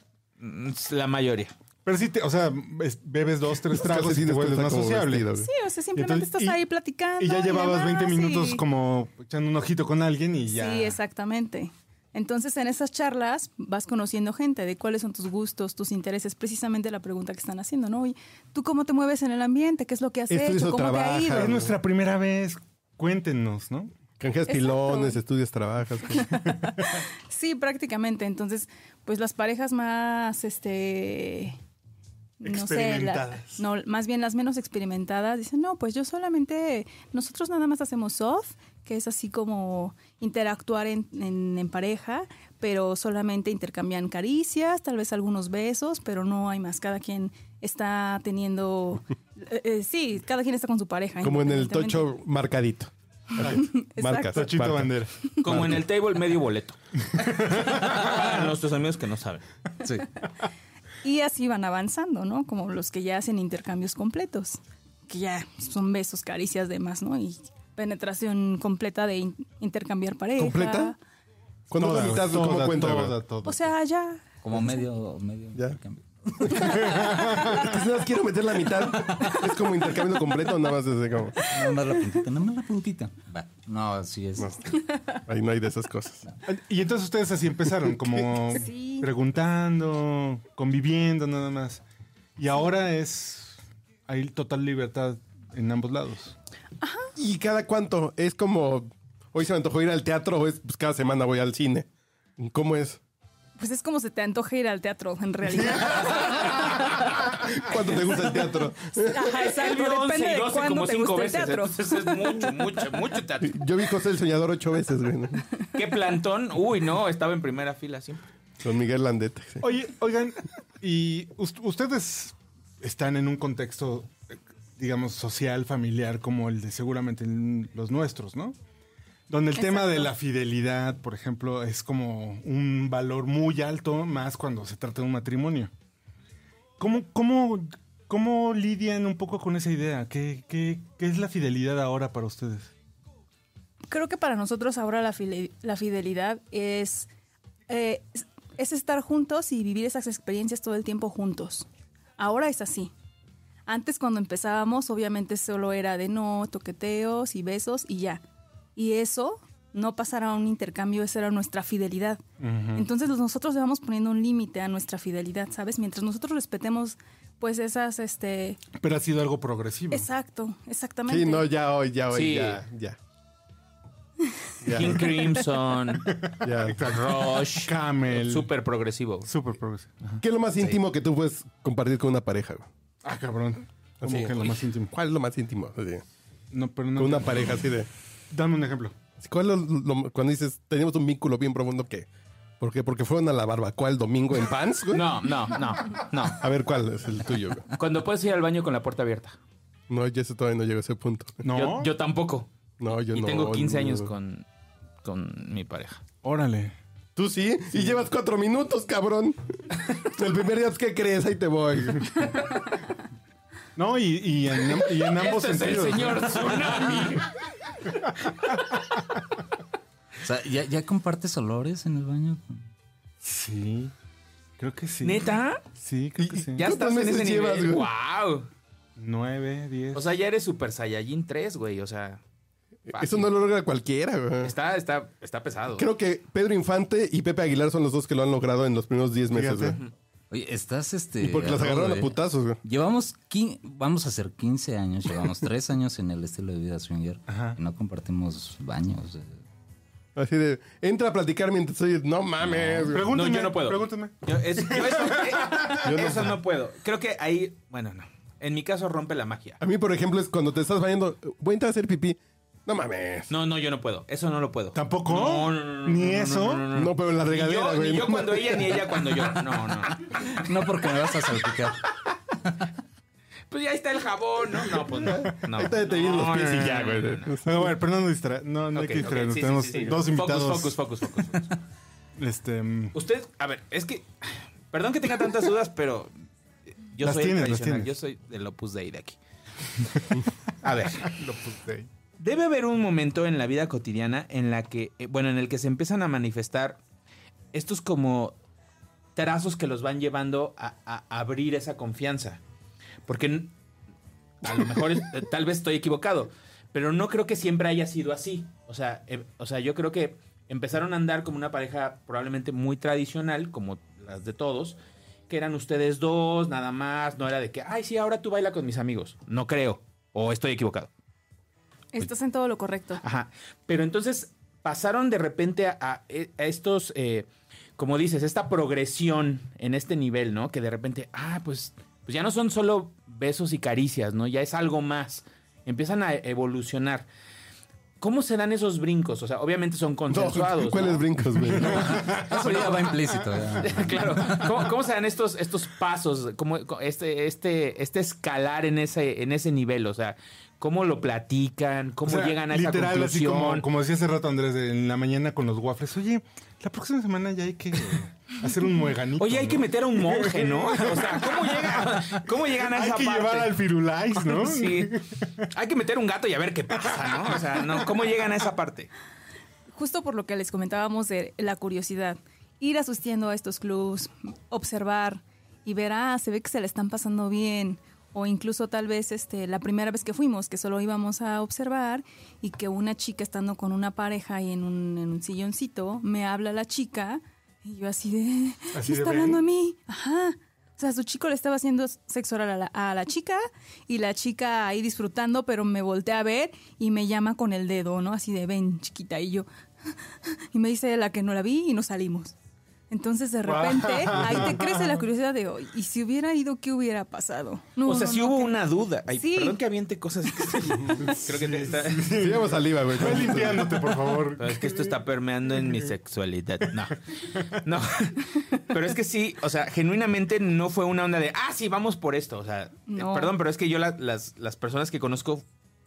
La mayoría. Pero sí, te- o sea, es- bebes dos, [LAUGHS] tres tragos y te vuelves más sociable. vestido. Sí, o sea, simplemente Entonces, estás y- ahí platicando. Y ya llevabas demás, 20 minutos y- como echando un ojito con alguien y ya. Sí, exactamente. Entonces, en esas charlas vas conociendo gente de cuáles son tus gustos, tus intereses, precisamente la pregunta que están haciendo, ¿no? Oye, ¿tú cómo te mueves en el ambiente? ¿Qué es lo que has hecho? ¿Cómo te ha ido? Es nuestra primera vez. Cuéntenos, ¿no? Canjeas pilones, estudias, trabajas. [LAUGHS] Sí, prácticamente. Entonces, pues las parejas más, este... No sé, la- no, más bien las menos experimentadas dicen, no, pues yo solamente, nosotros nada más hacemos soft, que es así como interactuar en, en- en pareja, pero solamente intercambian caricias, tal vez algunos besos, pero no hay más. Cada quien está teniendo, [LAUGHS] eh, eh, sí, cada quien está con su pareja. Como en el tocho marcadito. [LAUGHS] Marcas. Tochito bandera. Como en el table medio boleto. Para [LAUGHS] nuestros amigos que no saben. Sí. Y así van avanzando, ¿no? Como los que ya hacen intercambios completos, que ya son besos, caricias, demás, ¿no? Y penetración completa de in- intercambiar pareja. ¿Completa? Cuando Toda, mitad, toda, ¿cómo cuenta? güey? toda, toda. O sea, ya. Como medio, medio Ya. intercambio. Es que si nada más quiero meter la mitad. Es como intercambio completo, nada más es de como. Nada más la puntita, nada más la puntita. Va. No, así es. No, ahí no hay de esas cosas. Y entonces ustedes así empezaron, como [LAUGHS] Sí. preguntando, conviviendo nada más. Y ahora es, hay total libertad en ambos lados. ¿Y cada cuánto? Es como. Hoy se me antojó ir al teatro, o es pues cada semana voy al cine. ¿Cómo es? Pues es como se te antoja ir al teatro, en realidad. [LAUGHS] ¿Cuánto te gusta el teatro? Ajá, exacto. vio 11 Depende de 12 cuándo te gusta el teatro. Entonces es mucho, mucho, mucho teatro. Yo vi José el Soñador ocho veces, güey. ¿no? ¿Qué plantón? Uy, no, estaba en primera fila siempre. Con Miguel Landeta. sí. Oye, oigan, y us- ustedes están en un contexto, eh, digamos, social, familiar, como el de seguramente los nuestros, ¿no? Donde el tema de la fidelidad, por ejemplo, es como un valor muy alto, más cuando se trata de un matrimonio. ¿Cómo, cómo, cómo lidian un poco con esa idea? ¿Qué, qué, qué es la fidelidad ahora para ustedes? Creo que para nosotros ahora la, fidelidad es, eh, es- es estar juntos y vivir esas experiencias todo el tiempo juntos. Ahora es así. Antes cuando empezábamos obviamente solo era de no, toqueteos y besos y ya. Y eso no pasara a un intercambio, esa era nuestra fidelidad. Entonces nosotros le vamos poniendo un límite a nuestra fidelidad, ¿sabes? Mientras nosotros respetemos pues esas, este... Pero ha sido algo progresivo. Exacto, exactamente. Sí, no, ya hoy, ya hoy, Sí. ya, ya. [LAUGHS] King Crimson, ya. Rush, Camel. súper progresivo. Súper progresivo. ¿Qué es lo más íntimo que tú puedes compartir con una pareja? güey? Ah, cabrón. ¿Cómo Así, que lo más íntimo? ¿Cuál es lo más íntimo? Así, No, pero no. con una pareja así de... Dame un ejemplo. ¿Cuál es lo- lo- cuando dices, teníamos un vínculo bien profundo que... ¿Por qué? Porque fueron a la barbacoa el domingo en Pants, güey. No, no, no, no. A ver, ¿cuál es el tuyo? güey? Cuando puedes ir al baño con la puerta abierta. No, yo todavía no llego a ese punto. No. Yo, yo tampoco. No, yo Y no. tengo 15 no. años con, con mi pareja. Órale. ¿Tú sí? Y llevas cuatro minutos, cabrón. El primer día, pues, ¿qué crees? Ahí te voy. No, y, y en, y en ambos Este es el sentidos. señor Tsunami. O sea, ¿ya, ya compartes olores en el baño? Sí. Creo que sí. ¿Neta? Sí, creo que sí. Ya ¿Cuántos estás en ese llevas, nivel. güey? ¡Wow! Nueve, diez. O sea, ya eres Super Saiyajin 3, güey. O sea, fácil. Eso no lo logra cualquiera, güey. está, está, está pesado. Creo que Pedro Infante y Pepe Aguilar son los dos que lo han logrado en los primeros 10 meses, Fíjate. güey. Oye, estás este. Y porque rudo, agarraron a ¿eh? putazos, güey. Llevamos, quin- vamos a hacer 15 años, llevamos 3 años en el estilo de vida swinger Ajá. y no compartimos baños. eh. Así de, entra a platicar mientras estoy, no mames. Pregúntame. No, yo no puedo. Pregúntame. Yo, es- yo eso, [LAUGHS] eh, Yo no. eso no puedo. Creo que ahí, bueno, no. En mi caso rompe la magia. A mí, por ejemplo, es cuando te estás bañando, voy a entrar a hacer pipí. No mames. No, no, yo no puedo. Eso no lo puedo. ¿Tampoco? No, no, no, no, ¿Ni no, no, eso? no, no, No, pero en la Ni regadera, yo, güey. ni yo cuando ella, ni ella cuando yo. No, no. No porque me vas a salpicar. Pues ya está el jabón, ¿no? No, pues no. no. Ahí te bien los No, pies no, y no, ya, no, güey. no, no. No, bueno, pero no nos distra no, no hay que distraernos. Tenemos sí, sí. dos invitados. Focus, focus, focus, focus. Este, mm, Usted, a ver, es que. Perdón que tenga tantas dudas, pero. Yo Las soy tienes, el las tradicional. Yo soy del Opus Dei de aquí. A ver. [LAUGHS] lo puse ahí. Debe haber un momento en la vida cotidiana en la que, eh, bueno, en el que se empiezan a manifestar estos como trazos que los van llevando a, abrir esa confianza. Porque a lo mejor, eh, tal vez estoy equivocado, pero no creo que siempre haya sido así. O sea, eh, o sea, yo creo que empezaron a andar como una pareja probablemente muy tradicional, como las de todos, que eran ustedes dos, nada más, no era de que, ay, sí, ahora tú baila con mis amigos. No creo, o estoy equivocado. Estás en todo lo correcto. Ajá. Pero entonces pasaron de repente a, a- a estos, eh, como dices, esta progresión en este nivel, ¿no? Que de repente, ah, pues, pues ya no son solo besos y caricias, ¿no? Ya es algo más. Empiezan a evolucionar. ¿Cómo se dan esos brincos? O sea, obviamente son consensuados. No, ¿Cuáles ¿no? brincos, güey? [LAUGHS] [LAUGHS] Eso ya va implícito. ya. [LAUGHS] claro. ¿Cómo, cómo se dan estos, estos pasos? ¿Cómo, este, este, este escalar en ese, en ese nivel? O sea, ¿cómo lo platican? ¿Cómo O sea, llegan a esa literal, así como, como decía hace rato Andrés, de- en la mañana con los waffles. Oye, la próxima semana ya hay que hacer un mueganito. Oye, hay ¿no? que meter a un monje, ¿no? [LAUGHS] O sea, ¿cómo, llega- cómo llegan a Hay esa que parte? llevar al Firulais, ¿no? [LAUGHS] Sí. Hay que meter un gato y a ver qué pasa, ¿no? O sea, no, ¿cómo llegan a esa parte? Justo por lo que les comentábamos de la curiosidad. Ir asistiendo a estos clubs, observar y ver, ah, se ve que se le están pasando bien. O incluso tal vez este, la primera vez que fuimos, que solo íbamos a observar y que una chica estando con una pareja ahí en un, en un silloncito, me habla la chica y yo así de, Así ¿me de, está hablando a mí? Ajá. O sea, su chico le estaba haciendo sexo oral a la, a la chica y la chica ahí disfrutando, pero me voltea a ver y me llama con el dedo, ¿no? Así de, ven, chiquita. Y yo, [LAUGHS] y me dice la que no la vi y nos salimos. Entonces, de repente, ahí te crece la [LAUGHS] curiosidad de, "Oye, ¿y si hubiera ido, qué hubiera pasado? No, o sea, no, no, hubo que- una duda. Ay, Sí. Perdón que aviente cosas. [LAUGHS] [LAUGHS] Creo que te está... Sí, llevamos saliva, güey. Ve limpiándote, por favor. Pero es que esto está permeando en mi sexualidad. No. No. Pero es que sí, o sea, genuinamente no fue una onda de, ah, sí, vamos por esto. O sea, eh, perdón, pero es que yo la- las, las personas que conozco,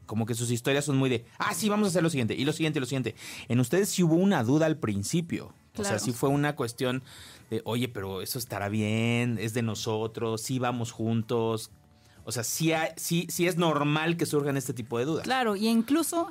como que sus historias son muy de, ah, sí, vamos a hacer lo siguiente, y lo siguiente, y lo siguiente. En ustedes sí hubo una duda al principio. O sea, sí fue una cuestión de, oye, pero eso estará bien, es de nosotros, sí vamos juntos. O sea, sí, hay- sí, sí es normal que surjan este tipo de dudas. Claro, y incluso,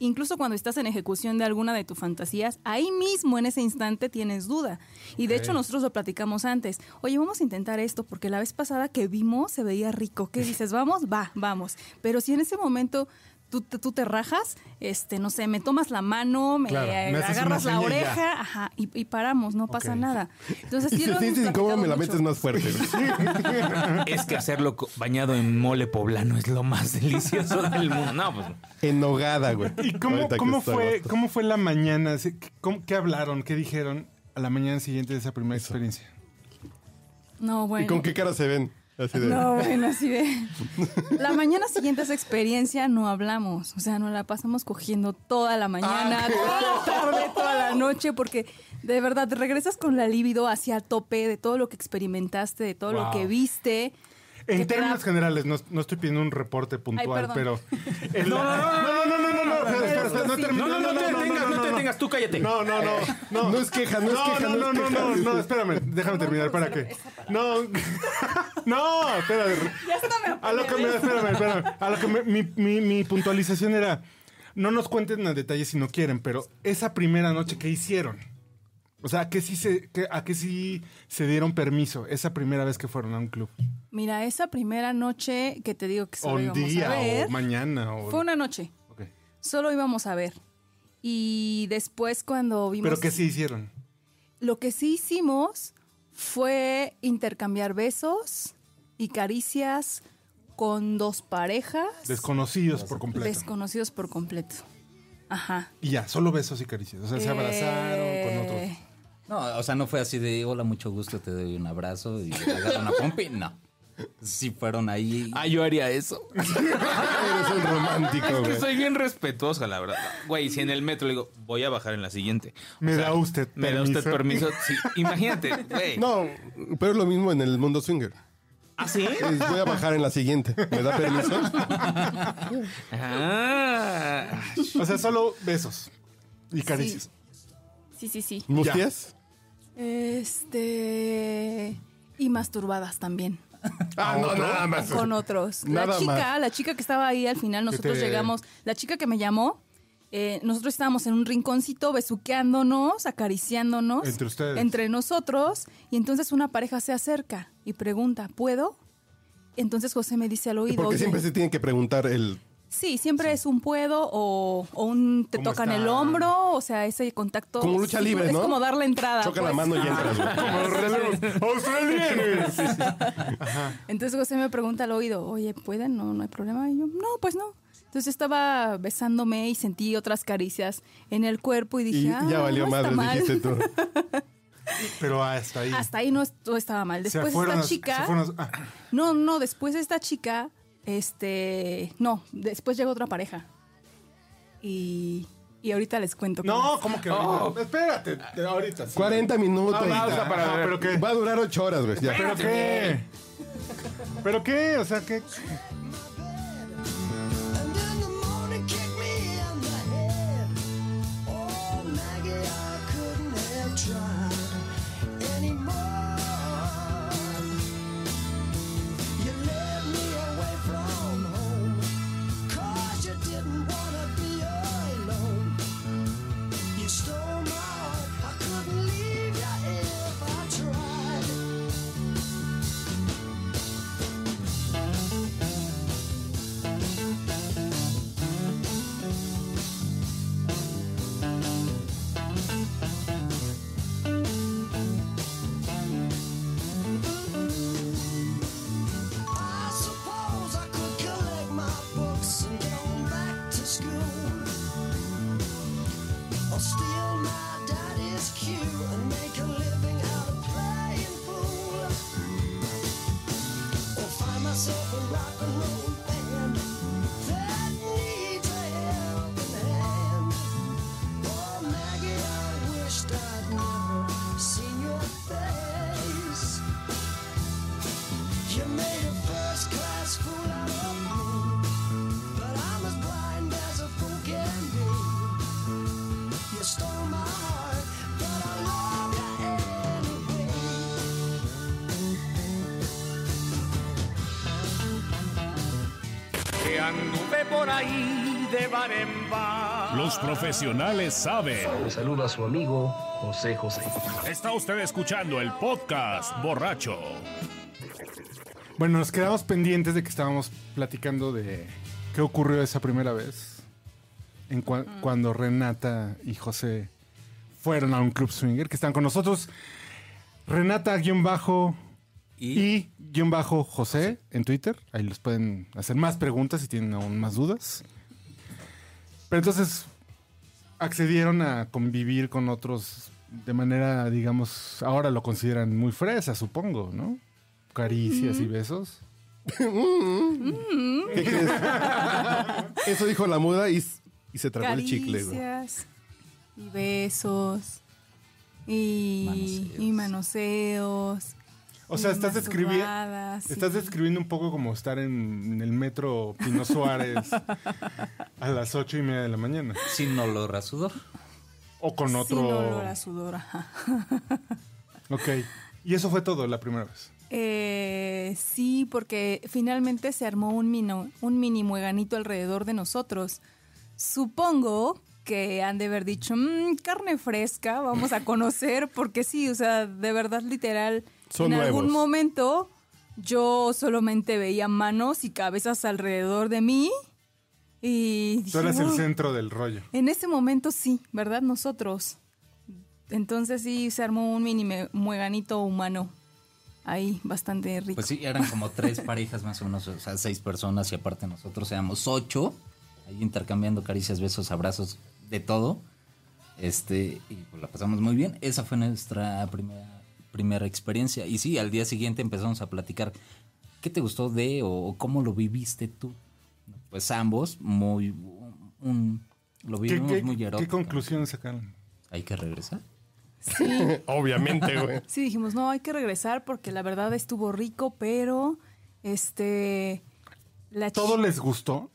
incluso cuando estás en ejecución de alguna de tus fantasías, ahí mismo en ese instante tienes duda. Y de hecho nosotros lo platicamos antes. Oye, vamos a intentar esto, porque la vez pasada que vimos se veía rico. ¿Qué [LAUGHS] dices? ¿Vamos? Va, vamos. Pero si en ese momento... Tú te, tú te rajas, este, no sé, me tomas la mano, me, Claro, me haces agarras la oreja, ajá, y, y paramos, no pasa nada. Entonces, [LAUGHS] sí si sientes incómodo, me la metes más fuerte. [LAUGHS] Es que hacerlo bañado en mole poblano es lo más delicioso del mundo. No, pues. En nogada, güey. ¿Y cómo, cómo fue, cómo fue la mañana? ¿Sí? ¿Cómo- ¿Qué hablaron? ¿Qué dijeron a la mañana siguiente de esa primera experiencia? No, bueno. ¿Y con qué cara se ven? Así de... No, bueno, así de. La mañana siguiente a esa experiencia no hablamos. O sea, nos la pasamos cogiendo toda la mañana, toda la tarde, toda la noche, porque de verdad regresas con la libido hacia tope de todo lo que experimentaste, de todo lo que viste. En da- términos generales, no, no estoy pidiendo un reporte puntual, pero... No, no, no, no, no, no, no, no, no termino, No, no, no te detengas, no te detengas, tú cállate. No, no, no, no. No es queja, no es No, queja, no, no, no no, no, no, espérame, déjame terminar, ¿para qué? No, no, espérame. A lo que me, espérame, espérame. A lo que me- mi, mi, mi puntualización era, no nos cuenten a detalle si no quieren, pero esa primera noche, ¿qué hicieron? O sea, ¿a qué sí se, a qué sí se dieron permiso esa primera vez que fueron a un club? Mira, esa primera noche que te digo que O solo un íbamos a día, ver, o mañana, o... fue una noche. Solo íbamos a ver. Y después cuando vimos... ¿Pero qué sí hicieron? Lo que sí hicimos fue intercambiar besos y caricias con dos parejas Desconocidos por completo. desconocidos por completo. Ajá. y ya, solo besos y caricias. O sea, se abrazaron con Eh, otros. No, o sea, no fue así de hola, mucho gusto, te doy un abrazo y te agarro una pompi. No. Sí fueron ahí. Ah, yo haría eso. [LAUGHS] Eres un romántico, Es que güey. soy bien respetuosa, la verdad. Güey, si en el metro le digo, voy a bajar en la siguiente. O ¿Me da usted ¿Me da usted permiso? Sí, imagínate, güey. No, pero es lo mismo en el mundo swinger. ¿Ah, sí? Es, voy a bajar en la siguiente. ¿Me da permiso? [LAUGHS] Ah. O sea, solo besos y caricias. Sí, sí, sí. ¿Mustias? Este. Y masturbadas también. Ah, no, nada más. Con otros. Nada la chica, más. la chica que estaba ahí al final, nosotros te- llegamos. La chica que me llamó, eh, nosotros estábamos en un rinconcito besuqueándonos, acariciándonos. Entre ustedes. Entre nosotros. Y entonces una pareja se acerca y pregunta, ¿puedo? Entonces José me dice al oído. Porque "Oye, siempre se tiene que preguntar el... Sí, siempre es un puedo o, o un te ¿Cómo tocan está? el hombro, o sea, ese contacto. Como lucha sí, libre, Es ¿no? como dar la entrada. Choca la pues. mano y entras, güey. ¡Australianos! Entonces José me pregunta al oído, oye, ¿pueden? No, no hay problema. Y yo, no, pues no. Entonces estaba besándome y sentí otras caricias en el cuerpo y dije, Y ah, ya valió no está madre, mal. dijiste tú. [LAUGHS] Pero hasta ahí. Hasta ahí no, estaba mal. Después esta chica... a- ah, No, no, después esta chica, este... No, después llegó otra pareja. Y, y ahorita les cuento. No, ¿cómo que ahorita? Espérate, ahorita. sí. 40 minutos. Ahorita, ajá, ¿Pero qué? Va a durar 8 horas, güey. ¿Pero qué? ¿Pero qué? O sea, ¿qué? Profesionales saben. Le saluda a su amigo José José. Está usted escuchando el podcast borracho. Bueno, nos quedamos pendientes de que estábamos platicando de qué ocurrió esa primera vez. En cua- Cuando Renata y José fueron a un club swinger, que están con nosotros. Renata guion bajo y guion bajo José en Twitter. Ahí les pueden hacer más preguntas si tienen aún más dudas. Pero entonces accedieron a convivir con otros de manera, digamos, ahora lo consideran muy fresa, supongo, ¿no? Caricias y besos. ¿Qué crees? Eso dijo la muda y, y se tragó el chicle, güey. Caricias y besos y, y manoseos. O sea, estás describiendo, sí. estás describiendo un poco como estar en, en el metro Pino Suárez a las ocho y media de la mañana. Sin olor a sudor. O con Sin otro. olor a sudor, ajá. [LAUGHS] Ok. Y eso fue todo la primera vez. Eh, sí, porque finalmente se armó un, mino, un mini mueganito alrededor de nosotros. Supongo que han de haber dicho, "Mm, carne fresca, vamos a conocer, porque sí, o sea, de verdad literal, Son en algún momento yo solamente veía manos y cabezas alrededor de mí y Tú eras el centro del rollo. En ese momento sí, ¿verdad? Nosotros. Entonces sí se armó un mini mueganito humano. Ahí, bastante rico. Pues sí, eran como tres [LAUGHS] parejas más o menos, o sea, seis personas y aparte nosotros éramos ocho, ahí intercambiando caricias, besos, abrazos, de todo. Este, y pues la pasamos muy bien. Esa fue nuestra primera, primera experiencia. Y sí, al día siguiente empezamos a platicar qué te gustó de o cómo lo viviste tú. Pues ambos, muy, un, lo ¿Qué, vivimos qué- muy qué erótico. conclusiones sacaron? Hay que regresar. Sí, [LAUGHS] Obviamente, güey. sí, dijimos, no, hay que regresar porque la verdad estuvo rico, pero este... La ¿Todo les gustó?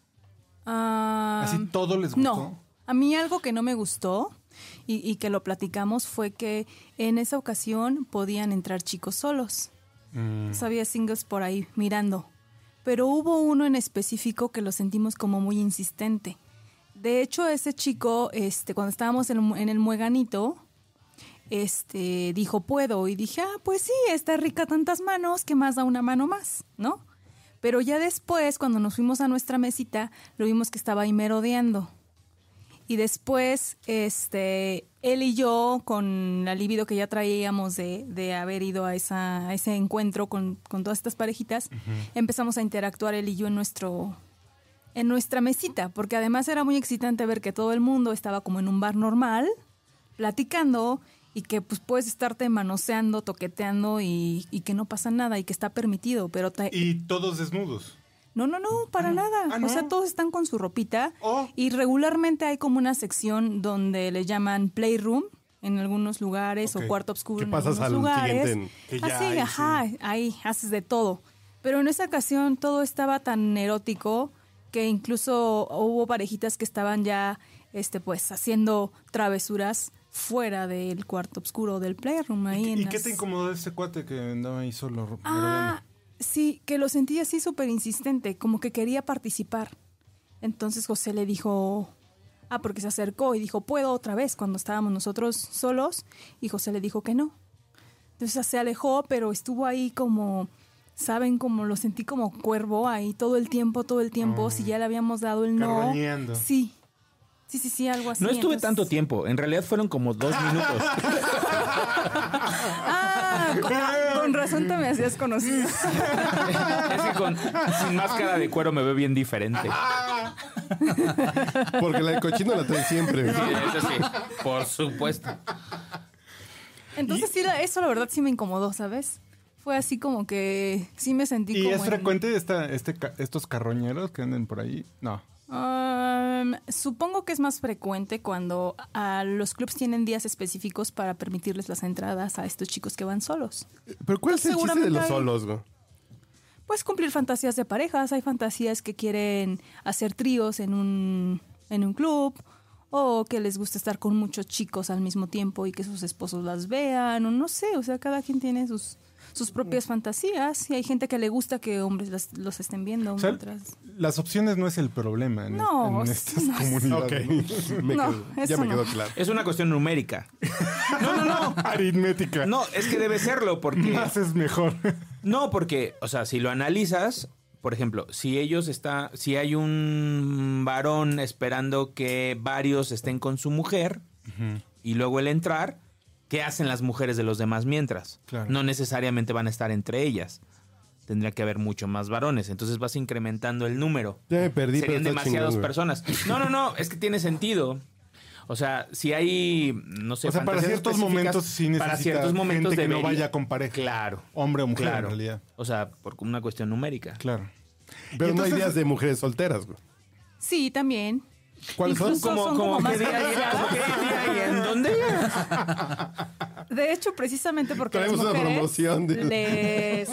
Ah, ¿Así todo les gustó? No, a mí algo que no me gustó y, y que lo platicamos fue que en esa ocasión podían entrar chicos solos. Mm. Había singles por ahí mirando. Pero hubo uno en específico que lo sentimos como muy insistente. De hecho, ese chico, este, cuando estábamos en, el mu- en el mueganito, este, dijo puedo. Y dije, ah, pues sí, está rica tantas manos, que más da una mano más, ¿no? Pero ya después, cuando nos fuimos a nuestra mesita, lo vimos que estaba ahí merodeando. Y después, este, él y yo, con la libido que ya traíamos de, de haber ido a, esa, a ese encuentro con, con todas estas parejitas, empezamos a interactuar él y yo en nuestro en nuestra mesita, porque además era muy excitante ver que todo el mundo estaba como en un bar normal, platicando y que pues puedes estarte manoseando, toqueteando y, y que no pasa nada y que está permitido, pero Y todos desnudos. No, no, no, para nada. ah, ¿no? O sea, todos están con su ropita. Oh. Y regularmente hay como una sección donde le llaman playroom en algunos lugares o cuarto oscuro ¿Qué en pasas algunos al lugares. siguiente Que ya Así, hay, ajá, ahí haces de todo. Pero en esa ocasión todo estaba tan erótico que incluso hubo parejitas que estaban ya este pues haciendo travesuras fuera del cuarto oscuro del playroom ahí ¿Y, en y qué te incomodó ese cuate que andaba ahí solo? Ah, sí, que lo sentí así súper insistente, como que quería participar. Entonces José le dijo, ah, porque se acercó y dijo, ¿puedo otra vez? Cuando estábamos nosotros solos, y José le dijo que no. Entonces se alejó, pero estuvo ahí como, ¿saben? Como lo sentí como cuervo ahí todo el tiempo, todo el tiempo, si ya le habíamos dado el no. Sí. Sí, sí, sí, algo así. No estuve Entonces- tanto tiempo. En realidad fueron como dos minutos. [LAUGHS] Ah, [LAUGHS] razón te me hacías conocido. [LAUGHS] es que con, sin máscara de cuero me ve bien diferente. [LAUGHS] Porque la del cochino la trae siempre. Sí, eso sí, por supuesto. Entonces sí, eso la verdad sí me incomodó, ¿sabes? Fue así como que sí me sentí ¿Y como es en- frecuente esta, este, ca- estos carroñeros que anden por ahí? No. Um, supongo que es más frecuente cuando a los clubs tienen días específicos para permitirles las entradas a estos chicos que van solos. Pero ¿cuál es el chiste de los solos, güey? Puedes cumplir fantasías de parejas, hay fantasías que quieren hacer tríos en un, en un club o que les gusta estar con muchos chicos al mismo tiempo y que sus esposos las vean o no sé, o sea, cada quien tiene sus, sus propias fantasías. Y hay gente que le gusta que hombres las- los estén viendo O sea, mientras... las opciones no es el problema en, No, en es- estas no es- comunidades. Ok, [LAUGHS] me No, quedó- ya me no. quedó claro. Es una cuestión numérica. No, no, no. [LAUGHS] Aritmética. No, es que debe serlo porque... Más es mejor. No, porque, o sea, si lo analizas, por ejemplo, si ellos está, si hay un varón esperando que varios estén con su mujer y luego el entrar, ¿qué hacen las mujeres de los demás mientras? Claro. No necesariamente van a estar entre ellas. Tendría que haber mucho más varones. Entonces vas incrementando el número. Ya me perdí, Serían pero demasiadas personas. No, no, no, es que tiene sentido. O sea, si hay, no sé, O sea, para ciertos momentos sí necesita para ciertos momentos gente que no vaya con pareja. Claro. Hombre o mujer, Claro. en realidad. O sea, por una cuestión numérica. Claro. Pero no hay días de mujeres solteras, güey. Sí, también. ¿Cuáles son? Incluso ¿Cómo, son cómo, como más qué día, variadas. cómo qué día y en [LAUGHS] dónde? De hecho, precisamente porque Traemos las una promoción de- les,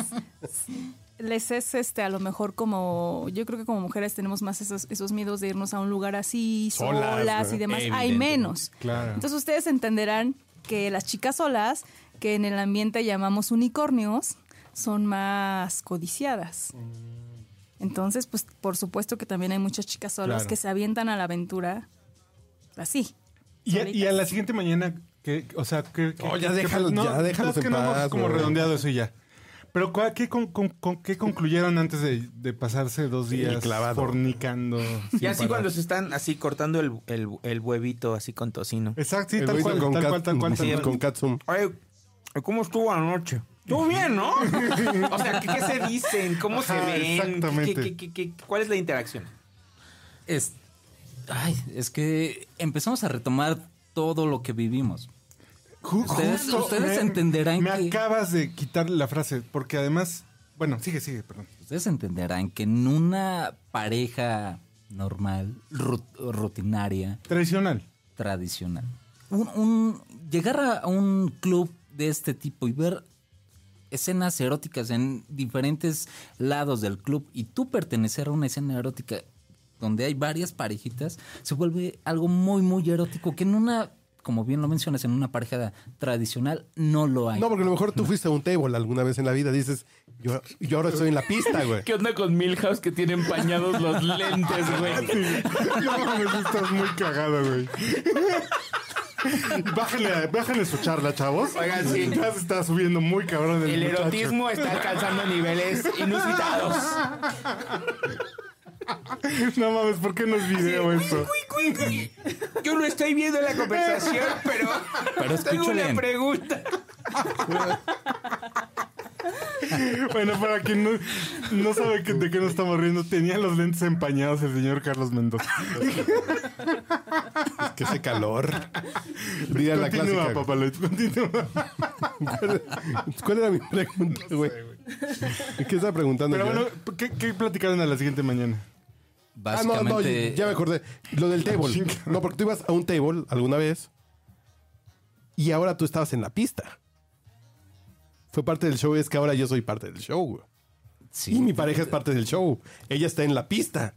les es este a lo mejor como yo creo que como mujeres tenemos más esos, esos miedos de irnos a un lugar así Solas, y demás. Hay menos. Claro. Entonces ustedes entenderán que las chicas solas, que en el ambiente llamamos unicornios, son más codiciadas. Entonces, pues por supuesto que también hay muchas chicas solas Claro. que se avientan a la aventura así. Y a, y a solitas. la siguiente mañana, que, o sea, que... Oh, ya déjalo, ya déjalos es que en no hemos paz, como redondeado eso y ya. Pero ¿cuál- ¿qué, con, con- con- qué concluyeron antes de, de pasarse dos días clavado. fornicando? Y así parar? cuando se están así cortando el, el, el huevito así con tocino. Exacto, sí, El tal cual, con tal cat- cual, tal cual, [LAUGHS] tal sí, cual. Con Katsum. Oye, ¿cómo estuvo anoche? Estuvo bien, ¿no? o sea, ¿qué, qué se dicen? ¿Cómo se ven? exactamente. ¿Qué- qué- qué- qué- cuál es la interacción? Es, ay, es que empezamos a retomar todo lo que vivimos. Ju- Ustedes- justo ustedes entenderán Me que- acabas de quitar la frase, porque además... Bueno, sigue, sigue, perdón. Ustedes entenderán que en una pareja normal, rut- rutinaria, Tradicional. tradicional, un, un- llegar a un club de este tipo y ver escenas eróticas en diferentes lados del club y tú pertenecer a una escena erótica donde hay varias parejitas, se vuelve algo muy, muy erótico que en una, como bien lo mencionas, en una pareja tradicional no lo hay. No, porque a lo mejor tú fuiste a un table alguna vez en la vida. Dices, yo, yo ahora estoy en la pista, güey. [LAUGHS] ¿Qué onda con Milhouse que tiene empañados los lentes, güey? No mames, estás muy cagado, güey. [LAUGHS] Bájenle, bájenle su charla, chavos. Oigan, sí. Ya se está subiendo muy cabrón el, El muchacho. erotismo está alcanzando niveles inusitados. [LAUGHS] [LAUGHS] No mames, ¿por qué no es video esto? Yo no estoy viendo la conversación, [LAUGHS] pero, Pero tengo una pregunta. Bueno, para quien no, no sabe que- de qué nos estamos riendo, tenía los lentes empañados el señor Carlos Mendoza. Es que ese calor. Diga la Continúa, clásica. papalote, continúa. ¿Cuál era mi pregunta, güey? ¿Qué estaba preguntando? Pero bueno, ¿qué, qué platicaron a la siguiente mañana? Ah, no, no, Básicamente, ya me acordé. Lo del table. No, porque tú ibas a un table alguna vez y ahora tú estabas en la pista. Fue parte del show, es que ahora yo soy parte del show. sí, Y mi pareja es parte del show. Ella está en la pista.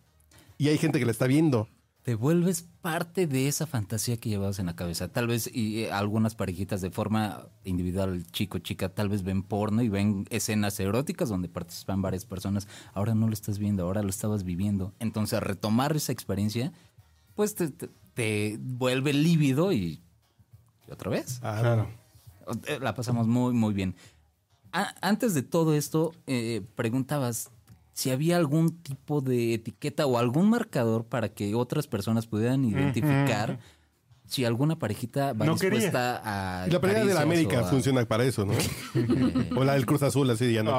Y hay gente que la está viendo. Te vuelves parte de esa fantasía que llevabas en la cabeza. Tal vez y, eh, algunas parejitas de forma individual, chico, chica, tal vez ven porno y ven escenas eróticas donde participan varias personas. Ahora no lo estás viendo, ahora lo estabas viviendo. Entonces, retomar esa experiencia, pues te, te- te vuelve lívido y, y otra vez. Claro. Eh, La pasamos muy, muy bien. A- antes de todo esto, eh, preguntabas si había algún tipo de etiqueta o algún marcador para que otras personas pudieran identificar si alguna parejita va No quería. dispuesta a. Y la pelea de la América a- funciona para eso, ¿no? [LAUGHS] o la del Cruz Azul, así ya no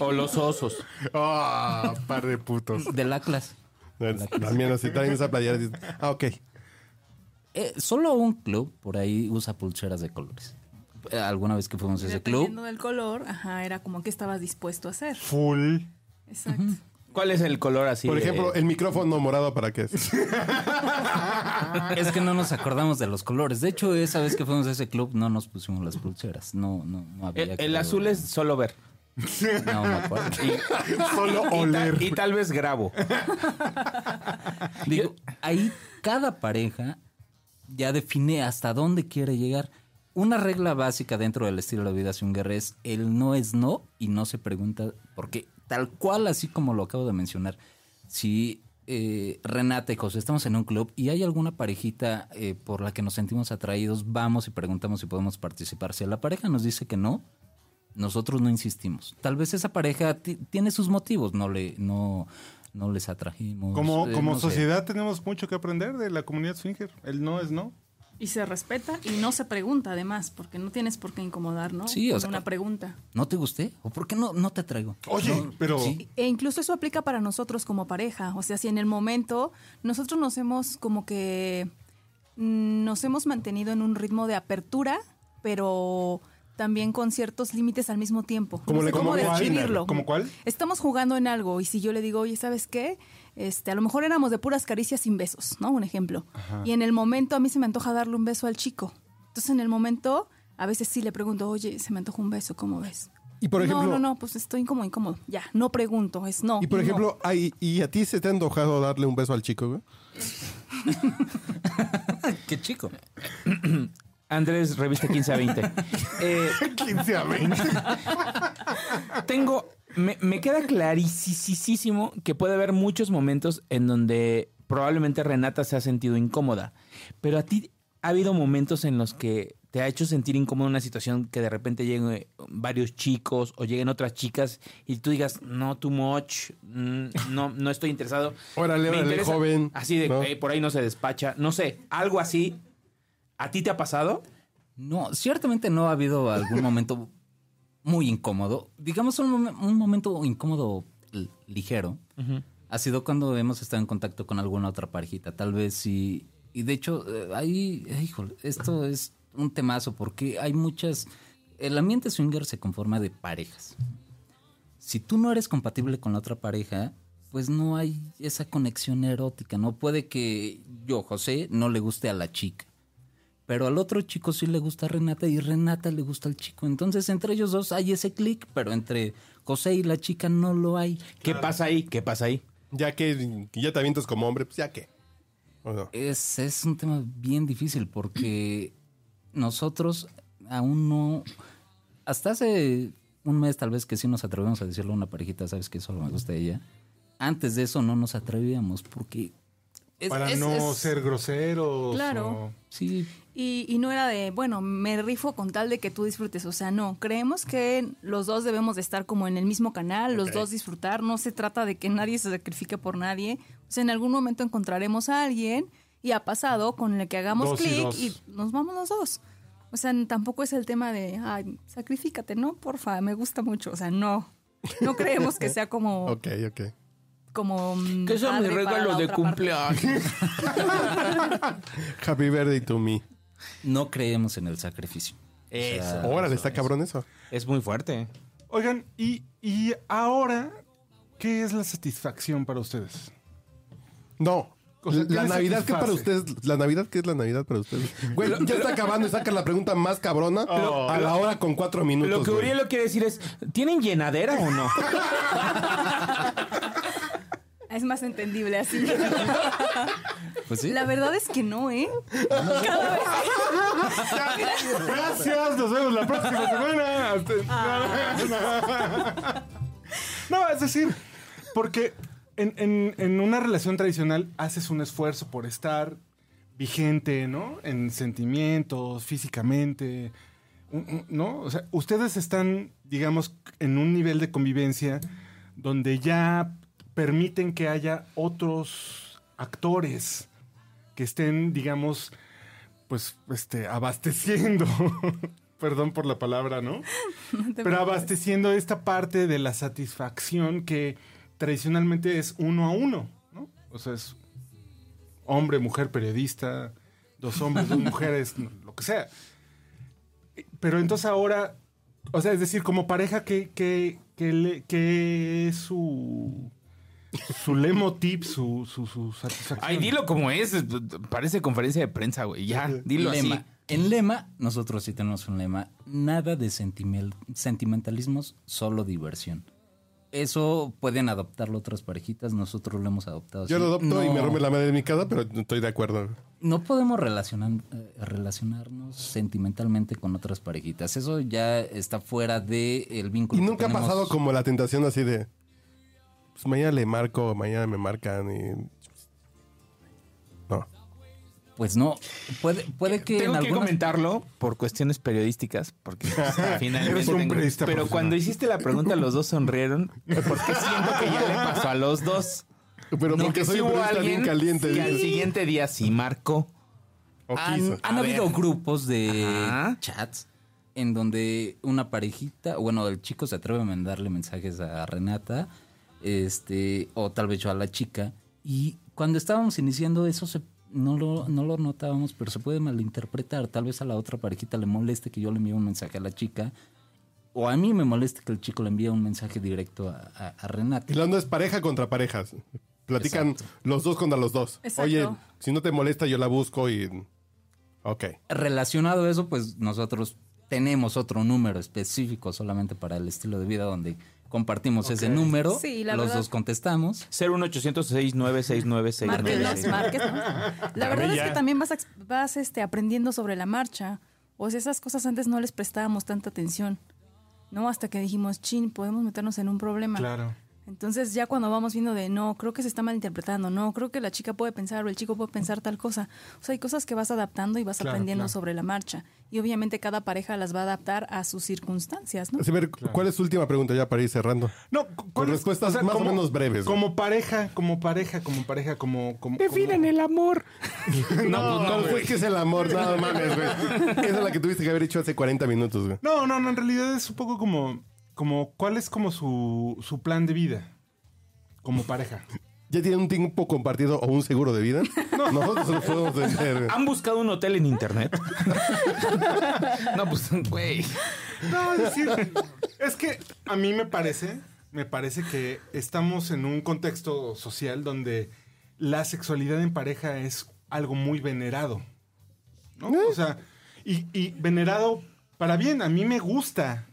O los osos. Ah, par de putos. Del Atlas. quiero. También así traen esa playera. y dicen, Ah, ok. Eh, solo un club por ahí usa pulseras de colores. Eh, Alguna vez que fuimos a ese club, Dependiendo del color, ajá, era como que estabas dispuesto a hacer. Full. Exacto. ¿Cuál es el color así? Por de- ejemplo, el micrófono morado, ¿para qué es? es que no nos acordamos de los colores. De hecho, esa vez que fuimos a ese club no nos pusimos las pulseras. No, no, no había. el, el creo. azul es solo ver. No me acuerdo. Solo Y, ta- oler. y tal vez grabo. Digo, ahí cada pareja ya define hasta dónde quiere llegar. una regla básica dentro del estilo de vida swinger es el no es no y no se pregunta porque tal cual así como lo acabo de mencionar, si eh, Renata y José estamos en un club y hay alguna parejita eh, por la que nos sentimos atraídos, vamos y preguntamos si podemos participar. Si la pareja nos dice que no, nosotros no insistimos. Tal vez esa pareja ti- tiene sus motivos, no le no no les atrajimos. Como, eh, como no sé. sociedad tenemos mucho que aprender de la comunidad swinger. El no es no. Y se respeta y no se pregunta además, porque no tienes por qué incomodar, ¿no? Sí, o Con sea- una pregunta. ¿No te gusté? ¿O por qué no, no te traigo? Oye, No, pero- sí. E incluso eso aplica para nosotros como pareja. O sea, si en el momento nosotros nos hemos como que mm, nos hemos mantenido en un ritmo de apertura, pero también con ciertos límites al mismo tiempo. Como no le- sé cómo cuál, describirlo. ¿como cuál? Estamos jugando en algo y si yo le digo, oye, ¿sabes qué? Este, a lo mejor éramos de puras caricias sin besos, ¿no? Un ejemplo. Y en el momento a mí se me antoja darle un beso al chico. Entonces en el momento a veces sí le pregunto, oye, se me antoja un beso, ¿cómo ves? Y por ejemplo, no, no, no, pues estoy incómodo, incómodo. Ya, no pregunto, es no. y por no. ejemplo, ay, ¿y a ti se te ha antojado darle un beso al chico, güey? [LAUGHS] Qué chico. Andrés, revista 15 a 20. [LAUGHS] Eh, 15 a 20. [LAUGHS] tengo. Me, me queda clarísimo que puede haber muchos momentos en donde probablemente Renata se ha sentido incómoda. Pero a ti ha habido momentos en los que te ha hecho sentir incómodo una situación que de repente lleguen varios chicos o lleguen otras chicas y tú digas, no, too much, mm, no, no estoy interesado. [LAUGHS] Órale, Me órale, interesa". joven. Así de, ¿no? "Ey, por ahí no se despacha. No sé, algo así. ¿A ti te ha pasado? No, ciertamente no ha habido algún momento muy incómodo. Digamos un, un momento incómodo ligero. Ha sido cuando hemos estado en contacto con alguna otra parejita. Tal vez sí. Y de hecho, eh, ahí, eh, híjole, esto es un temazo porque hay muchas. El ambiente swinger se conforma de parejas. Si tú no eres compatible con la otra pareja, pues no hay esa conexión erótica. No puede que yo, José, no le guste a la chica. Pero al otro chico sí le gusta a Renata y Renata le gusta al chico. Entonces entre ellos dos hay ese clic, pero entre José y la chica no lo hay. ¿Qué pasa ahí? ¿Qué pasa ahí? Ya que que ya te avientas como hombre, pues ya qué. ¿O no? Es, es un tema bien difícil porque [CLEARS THROAT] nosotros aún no... Hasta hace un mes tal vez que sí nos atrevimos a decirle a una parejita, sabes que solo me gusta ella. Antes de eso no nos atrevíamos porque... es- Para es- no es- ser groseros. Claro. o- Sí, Y, y no era de, bueno, me rifo con tal de que tú disfrutes. O sea, no, creemos que los dos debemos de estar como en el mismo canal, los dos disfrutar. No se trata de que nadie se sacrifique por nadie. O sea, en algún momento encontraremos a alguien y ha pasado con el que hagamos y clic y, nos vamos los dos. O sea, tampoco es el tema de, ay, sacrifícate, ¿no? Porfa, me gusta mucho. O sea, no. No creemos que sea como, [LAUGHS] Ok, ok. como mm, Que sea mi padre para regalo la de cumpleaños. [LAUGHS] [LAUGHS] Happy birthday to me. No creemos en el sacrificio. Eso. Órale, está cabrón eso. Es muy fuerte. Oigan, y, y ahora, ¿qué es la satisfacción para ustedes? No. O sea, ¿qué la les Navidad, ¿qué para satisface? ustedes? ¿La Navidad qué es la Navidad para ustedes? Güey, ya está acabando y saca la pregunta más cabrona [LAUGHS] Oh. a la hora con cuatro minutos. Lo que güey. Uriel lo quiere decir es, ¿tienen llenadera o no? [LAUGHS] Es más entendible así. [LAUGHS] Pues sí. La verdad es que no, ¿eh? Gracias, nos vemos la próxima semana. No, es decir, porque en, en- en una relación tradicional haces un esfuerzo por estar vigente, ¿no? En sentimientos, físicamente, ¿no? O sea, ustedes están, digamos, en un nivel de convivencia donde ya permiten que haya otros actores que estén, digamos, pues, este, abasteciendo. [LAUGHS] Perdón por la palabra, ¿no? [LAUGHS] Pero abasteciendo esta parte de la satisfacción que tradicionalmente es uno a uno, ¿no? O sea, es hombre, mujer, periodista, dos hombres, dos [LAUGHS] mujeres, lo que sea. Pero entonces ahora, o sea, es decir, como pareja, ¿qué, qué, qué qué es su, su tip, su, su, su satisfacción? Ay, dilo como es. Parece conferencia de prensa, güey. Ya, dilo lema. así. En lema, nosotros sí tenemos un lema. Nada de sentimel- sentimentalismos, solo diversión. Eso pueden adoptarlo otras parejitas, nosotros lo hemos adoptado. Yo lo adopto y me rompe la madre de mi casa, pero estoy de acuerdo. No podemos relacionar, eh, relacionarnos sentimentalmente con otras parejitas. Eso ya está fuera del vínculo. Y que nunca ha pasado como la tentación así de. Pues mañana le marco, mañana me marcan y. No. Pues no, puede, puede que Tengo en que algunas... comentarlo por cuestiones periodísticas, porque [LAUGHS] finalmente Eres un tengo- periodista Pero cuando hiciste la pregunta, los dos sonrieron, porque siento que ya le pasó a los dos. Pero No, porque que soy hubo bien alguien caliente. que al siguiente día sí marcó. O Han, quiso. han A habido ver. grupos de Ajá. chats en donde una parejita, bueno, el chico se atreve a mandarle mensajes a Renata, este, o tal vez yo a la chica, y cuando estábamos iniciando eso se, no, lo, no lo notábamos, pero se puede malinterpretar. Tal vez a la otra parejita le moleste que yo le envíe un mensaje a la chica, o a mí me moleste que el chico le envíe un mensaje directo a, a- a Renata. Y no es pareja contra parejas. Platican los dos contra los dos. Exacto. Oye, si no te molesta, yo la busco y. Ok. Relacionado a eso, pues nosotros tenemos otro número específico solamente para el estilo de vida donde compartimos ese número, Sí, la los verdad- dos contestamos. 01806969696. Márquenlos, marques, ¿no? La verdad es que también vas, vas este, aprendiendo sobre la marcha. O sea, esas cosas antes no les prestábamos tanta atención. ¿No? Hasta que dijimos, chin, podemos meternos en un problema. Claro. Entonces ya cuando vamos viendo de no, creo que se está malinterpretando, no, creo que la chica puede pensar o el chico puede pensar tal cosa. O sea, hay cosas que vas adaptando y vas Claro, aprendiendo claro. sobre la marcha. Y obviamente cada pareja las va a adaptar a sus circunstancias, ¿no? Así, a ver, ¿cuál es su última pregunta ya para ir cerrando? No, Con es- respuestas más o menos breves, güey. Como pareja, como pareja, como pareja, como... como Definen [LAUGHS] el amor. No, no, pues es que es el amor, no mames, güey. Esa es la que tuviste que haber hecho hace 40 minutos, güey. No, no, no, en realidad es un poco como, como ¿cuál es como su, su plan de vida? Como pareja. ¿Ya tienen un tiempo compartido o un seguro de vida? Nosotros lo podemos vender. ¿Han buscado un hotel en internet? [LAUGHS] no, pues, güey. No, es decir, es que a mí me parece, me parece que estamos en un contexto social donde la sexualidad en pareja es algo muy venerado. ¿no? O sea, y, y venerado para bien. A mí me gusta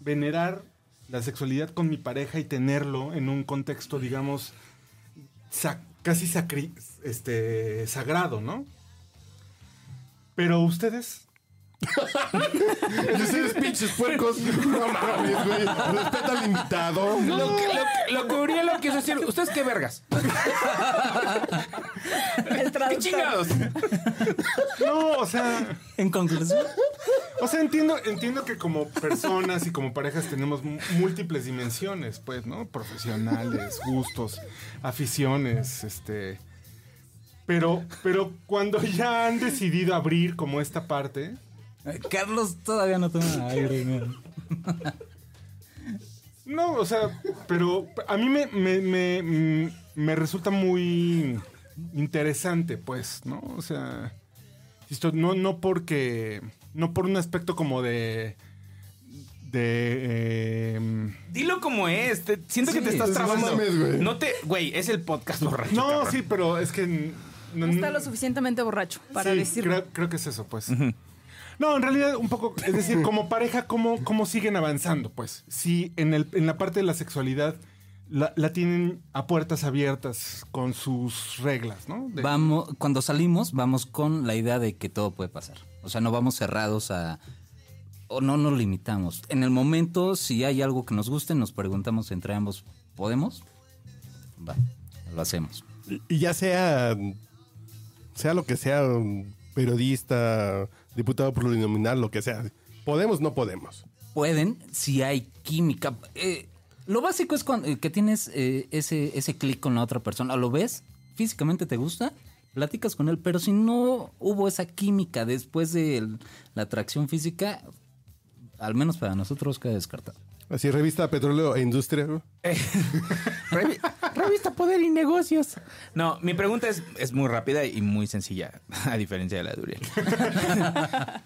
venerar la sexualidad con mi pareja y tenerlo en un contexto, digamos, casi sacri- este, sagrado, ¿no? Pero ustedes... Ustedes pinches puercos. No mames, güey. Respeta al invitado. Lo que, lo, que- lo que Urielo quiso decir, ¿ustedes qué vergas? ¿Qué chingados? No, o sea... En conclusión, O sea, entiendo, entiendo que como personas y como parejas tenemos múltiples dimensiones, pues, ¿no? Profesionales, gustos, aficiones, este. Pero, pero cuando ya han decidido abrir como esta parte, Carlos todavía no toma aire. mira. no, o sea, pero a mí me, me, me, mm, me resulta muy interesante, pues, ¿no? O sea, esto no, no porque, no por un aspecto como de, de, em, Dilo como es. te- siento que te estás no trabando. mames, güey. No te. Güey, es el podcast borracho. No, cabrón. sí, pero es que... No está lo suficientemente borracho para sí, decirlo. Creo, creo que es eso, pues. No, en realidad un poco, es decir, [LAUGHS] como pareja, ¿cómo, cómo siguen avanzando? Pues, si en, el, en la parte de la sexualidad la, la tienen a puertas abiertas con sus reglas, ¿no? De- Vamos, cuando salimos, vamos con la idea de que todo puede pasar. O sea, no vamos cerrados a. O no nos limitamos. En el momento, si hay algo que nos guste, nos preguntamos entre ambos, ¿podemos? Va, lo hacemos. Y ya sea. Sea lo que sea, un periodista, diputado plurinominal, lo que sea. ¿Podemos? No podemos. Pueden si hay química. Eh, lo básico es cuando, eh, que tienes eh, ese, ese clic con la otra persona. ¿Lo ves? ¿Físicamente te gusta? Platicas con él, pero si no hubo esa química después de la atracción física, al menos para nosotros queda descartado. Así, revista Petróleo e Industria. [LAUGHS] Revi- Revista Poder y Negocios. No, mi pregunta es, es muy rápida y muy sencilla, a diferencia de la de Uriel. [LAUGHS]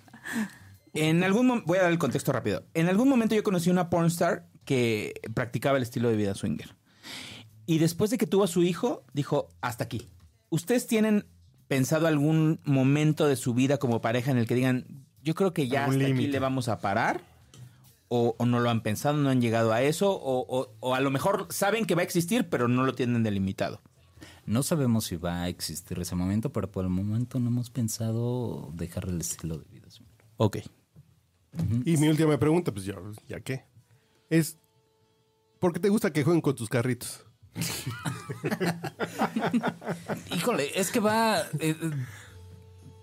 en algún momento, voy a dar el contexto rápido. En algún momento yo conocí una pornstar que practicaba el estilo de vida swinger. Y después de que tuvo a su hijo, dijo, hasta aquí. ¿Ustedes tienen pensado algún momento de su vida como pareja en el que digan, yo creo que ya hasta aquí le vamos a parar? O, o no lo han pensado, no han llegado a eso, o, o- o a lo mejor saben que va a existir, pero no lo tienen delimitado. No sabemos si va a existir ese momento, pero por el momento no hemos pensado dejar el estilo de vida. Ok. Y mi última pregunta, pues ya, ¿ya qué? Es, ¿por qué te gusta que jueguen con tus carritos? [LAUGHS] Híjole, es que va. eh, eh,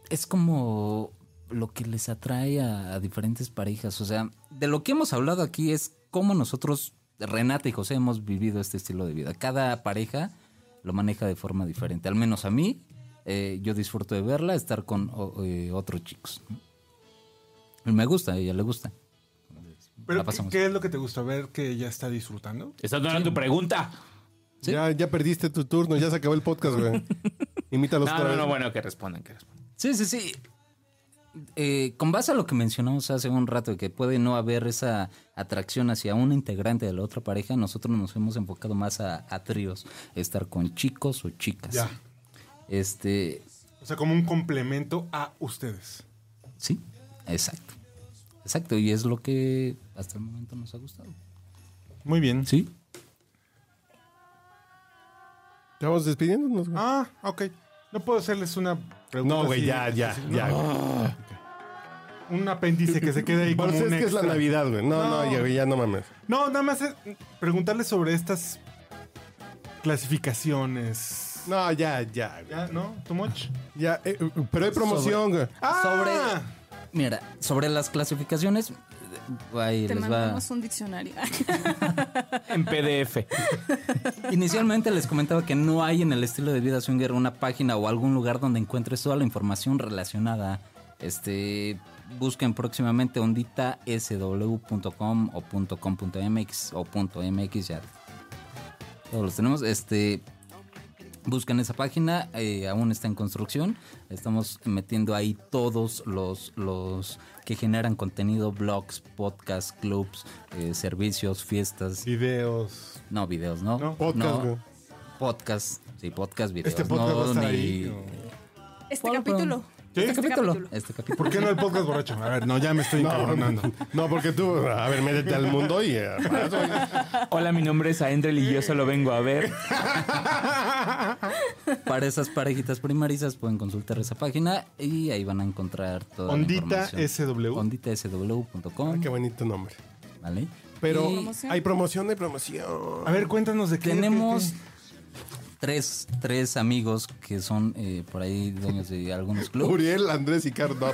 es como lo que les atrae a, a diferentes parejas. O sea, de lo que hemos hablado aquí es cómo nosotros, Renata y José, hemos vivido este estilo de vida. Cada pareja lo maneja de forma diferente. Al menos a mí, eh, yo disfruto de verla, estar con o- eh, otros chicos. Y me gusta, a ella le gusta. Pero. ¿qué es lo que te gusta ver que ella está disfrutando? ¿Estás dando tu pregunta? Sí. Ya, ya perdiste tu turno, ya se acabó el podcast, güey. [LAUGHS] Imítalos No, no, no, bueno, que respondan, que respondan. Sí, sí, sí. Eh, con base a lo que mencionamos hace un rato, de que puede no haber esa atracción hacia un integrante de la otra pareja, nosotros nos hemos enfocado más a, a tríos, estar con chicos o chicas. Ya. Este, O sea, como un complemento a ustedes. sí, exacto. Exacto, y es lo que hasta el momento nos ha gustado. Muy bien. Sí. Estamos despidiéndonos. Ah, ok. No puedo hacerles una pregunta. no, güey, ya, ya, ya. no. Un apéndice que se quede ahí [LAUGHS] como Pues es un que es la. Navidad, güey. No, no, No. ya, güey, ya no mames. No, nada más es preguntarles sobre estas clasificaciones. No, ya, ya. güey. ¿Ya? ¿No? ¿Too much? Ya, eh, pero hay promoción, güey. Ah, Sobre, mira, sobre las clasificaciones, ahí Te les va. mandamos un diccionario. En PDF. Inicialmente les comentaba que no hay en el estilo de vida swinger una página o algún lugar donde encuentres toda la información relacionada. Este, busquen próximamente onditasw.com o .com.mx o .mx ya. Todos los tenemos. Este, busquen esa página, eh, aún está en construcción. Estamos metiendo ahí todos los, los que generan contenido, blogs, podcasts, clubs, eh, servicios, fiestas. Videos. No, videos, ¿no. No. Podcast, güey. Podcast, sí, podcast, videos. Este podcast no, va a estar ni- ahí. Este ¿Cuál, capítulo. ¿Sí? Este Este capítulo. capítulo. Este capítulo. ¿Por qué no el podcast borracho? A ver, no, ya me estoy encabronando. No, porque tú, a ver, métete al mundo y... eh. Hola, mi nombre es Aendrel y yo solo vengo a ver. [LAUGHS] Para esas parejitas primarizas pueden consultar esa página y ahí van a encontrar toda la Ondita información. SW. Onditasw.com, Ah, qué bonito nombre. ¿vale? Pero Y Promoción. hay promoción, hay promoción. A ver, cuéntanos de qué. tenemos qué- tres, tres amigos que son eh, por ahí dueños de algunos clubes. Uriel, Andrés y Carlos. [LAUGHS]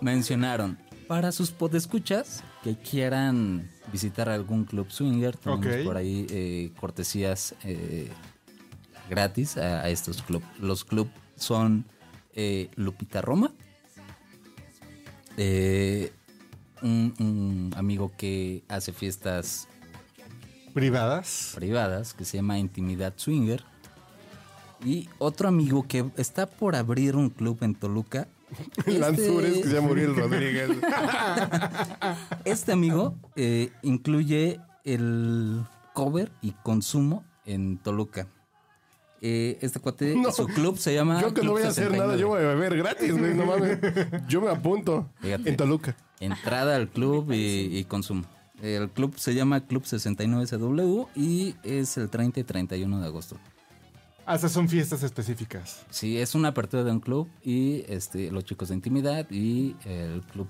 mencionaron para sus podescuchas que quieran visitar algún club swinger, tenemos por ahí eh, cortesías eh, gratis a, a estos clubs. Los clubs son eh, Lupita Roma, eh, un, un amigo que hace fiestas Privadas. privadas que se llama Intimidad Swinger. Y otro amigo que está por abrir un club en Toluca. [LAUGHS] Lanzures, Este- que se llama Uriel Rodríguez. [LAUGHS] Este amigo eh, incluye el cover y consumo en Toluca. Eh, este cuate, No, su club se llama. Yo que Club no voy a hacer 69. nada, yo voy a beber gratis, güey, no mames. Yo me apunto. Fíjate. En Toluca. Entrada al club y, y consumo. El club se llama Club 69SW y es el 30 y 31 de agosto. Ah, esas son fiestas específicas. Sí, es una apertura de un club y este los chicos de intimidad y el club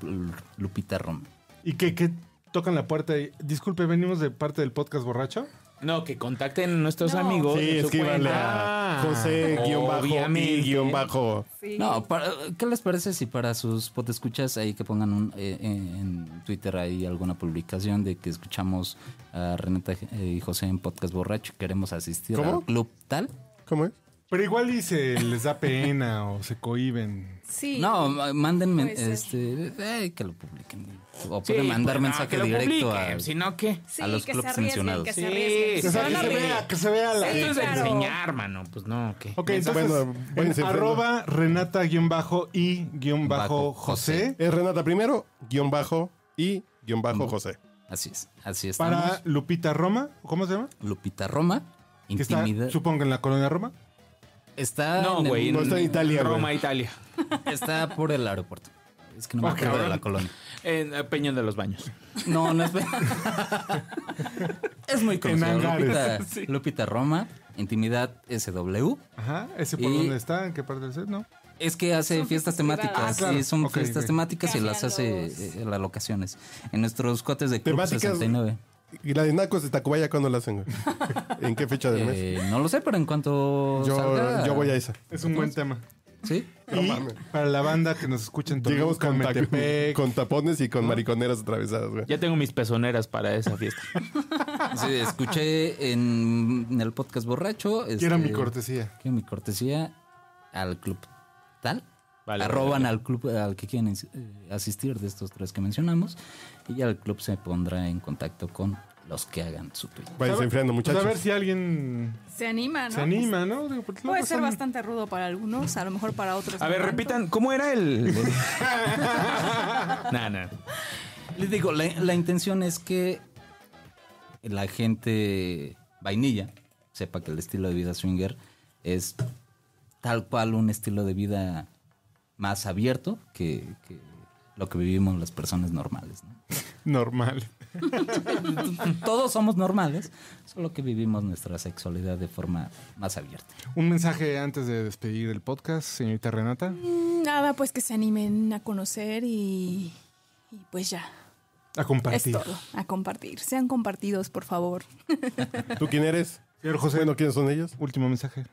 Lupita Rom. ¿Y qué, qué tocan la puerta? y, Disculpe, venimos de parte del podcast borracho. No, que contacten a nuestros No. amigos. Sí, escríbanle a José guion bajo Obviamente. y guion bajo. Sí. No, para- ¿qué les parece si para sus podescuchas ahí que pongan un, eh, eh, en Twitter ahí alguna publicación de que escuchamos a Renata eh, y José en Podcast Borracho y queremos asistir ¿Cómo? al club tal? ¿Cómo es? Pero igual se les da pena o se cohiben. Sí. No, mándenme este, eh, que lo publiquen. O Sí, pueden mandar pues, no, mensaje que lo directo publiquen, a, Si no, ¿qué? Sí, a los que clubs se arriesguen, mencionados. que se Sí, arriesguen. que O sea, que se vea, que se vea la... Esto es claro. enseñar, mano. Pues no, ¿qué? Ok, entonces Bueno, en váyanse arroba Renata-y-José. Bajo José. Es Renata primero, guion bajo y guion bajo José. Así es, así estamos. Para Lupita Roma. ¿Cómo se llama? Lupita Roma, Que está, supongo, en la colonia Roma. Está, No, en el- güey. No, está en Italia, güey. Roma, Italia. está por el aeropuerto. Es que no me Ah, acuerdo de la colonia. En eh, Peñón de los Baños. No, no es. [LAUGHS] es muy conocido. Lupita, [LAUGHS] Lupita Roma, Intimidad SW. Ajá, ¿ese por Y- dónde está? ¿En qué parte del set? No. Es que hace Son fiestas temáticas. Ah, claro. sí, son fiestas temáticas y las hace Cambian eh, en las locaciones. En nuestros cuates de Club Temáticas. 69. Y la de Nacos de Tacubaya, ¿cuándo la hacen, güey? [LAUGHS] ¿En qué fecha del mes? Eh, no lo sé, pero en cuanto Yo, salga- yo voy a esa. Es un buen tema. Sí. Y para la banda que nos escucha en Llegamos con, Metepec. con tapones y con mariconeras atravesadas, güey. Ya tengo mis pezoneras para esa fiesta. [LAUGHS] Sí, escuché en, en el podcast borracho. Quiero este, mi cortesía. Quiero mi cortesía al club tal. Vale, Arroban vale. al club al que quieren eh, asistir de estos tres que mencionamos. Y ya el club se pondrá en contacto con los que hagan su tweet. Váyanse enfriando, Pues muchachos. a ver si alguien Se anima, ¿no? se anima, ¿no? Digo, porque Puede ser bastante rudo para algunos, a lo mejor para otros. A no ver, tanto. repitan, ¿cómo era el...? [LAUGHS] nah, nah. Les digo, la, la intención es que la gente vainilla sepa que el estilo de vida swinger es tal cual un estilo de vida más abierto que, que lo que vivimos las personas normales. ¿no? Normal. [LAUGHS] Todos somos normales, solo que vivimos nuestra sexualidad de forma más abierta. Un mensaje antes de despedir el podcast, señorita Renata. Nada, pues que se animen a conocer y, y pues ya. A Es compartir. todo. A compartir. Sean compartidos, por favor. [LAUGHS] ¿Tú quién eres? Señor José, Bueno, ¿quiénes son ellos? último mensaje.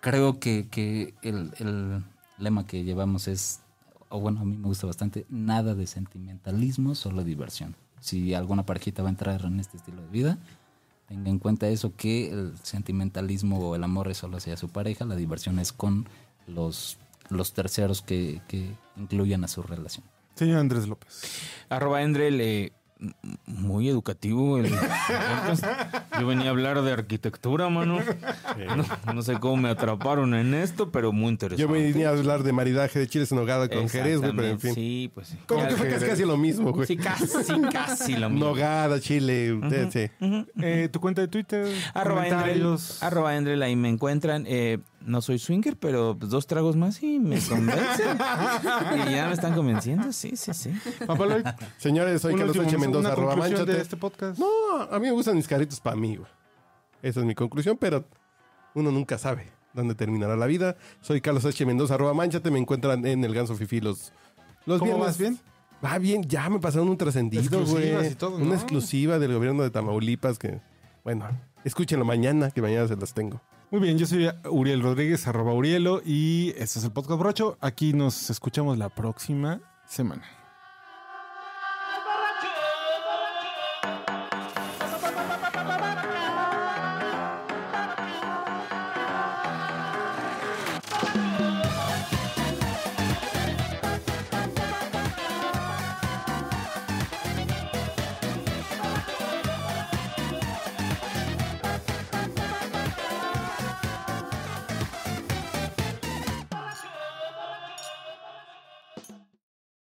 Creo que, que el, el lema que llevamos es, o bueno, a mí me gusta bastante, nada de sentimentalismo, solo diversión. Si alguna parejita va a entrar en este estilo de vida, tenga en cuenta eso, que el sentimentalismo o el amor es solo hacia su pareja, la diversión es con los, los terceros que, que incluyan a su relación. Señor Andrés López. Arroba Endrel, eh, muy educativo. el podcast. Yo venía a hablar de arquitectura, mano. No, no sé cómo me atraparon en esto, pero muy interesante. Yo venía a hablar de maridaje de chiles en hogada con Jerez, güey, pero en fin. Sí, pues sí. Como que fue casi, casi lo mismo, güey. Sí, casi, casi lo mismo. Nogada, chile, eh, sí. Eh, ¿Tu cuenta de Twitter? Arroba Endrel, arroba Endrel, ahí me encuentran. Eh, no soy swinger, pero pues, dos tragos más y me convencen. [LAUGHS] y ya me están convenciendo, sí, sí, sí. Papá Lloyd, Señores, soy Carlos H. Mendoza, arroba manchate. de este podcast. No, a mí me gustan mis carritos para mí, güey. Esa es mi conclusión, pero uno nunca sabe dónde terminará la vida. Soy Carlos H. Mendoza, arroba manchate. Me encuentran en el Ganso Fifi los, los ¿Cómo viernes. vas, bien? Va bien, ya me pasaron un trascendido, güey. Una exclusiva del gobierno de Tamaulipas que, bueno, escúchenlo mañana, que mañana se las tengo. Muy bien, yo soy Uriel Rodríguez, arroba Urielo, y este es el podcast Brocho. Aquí nos escuchamos la próxima semana.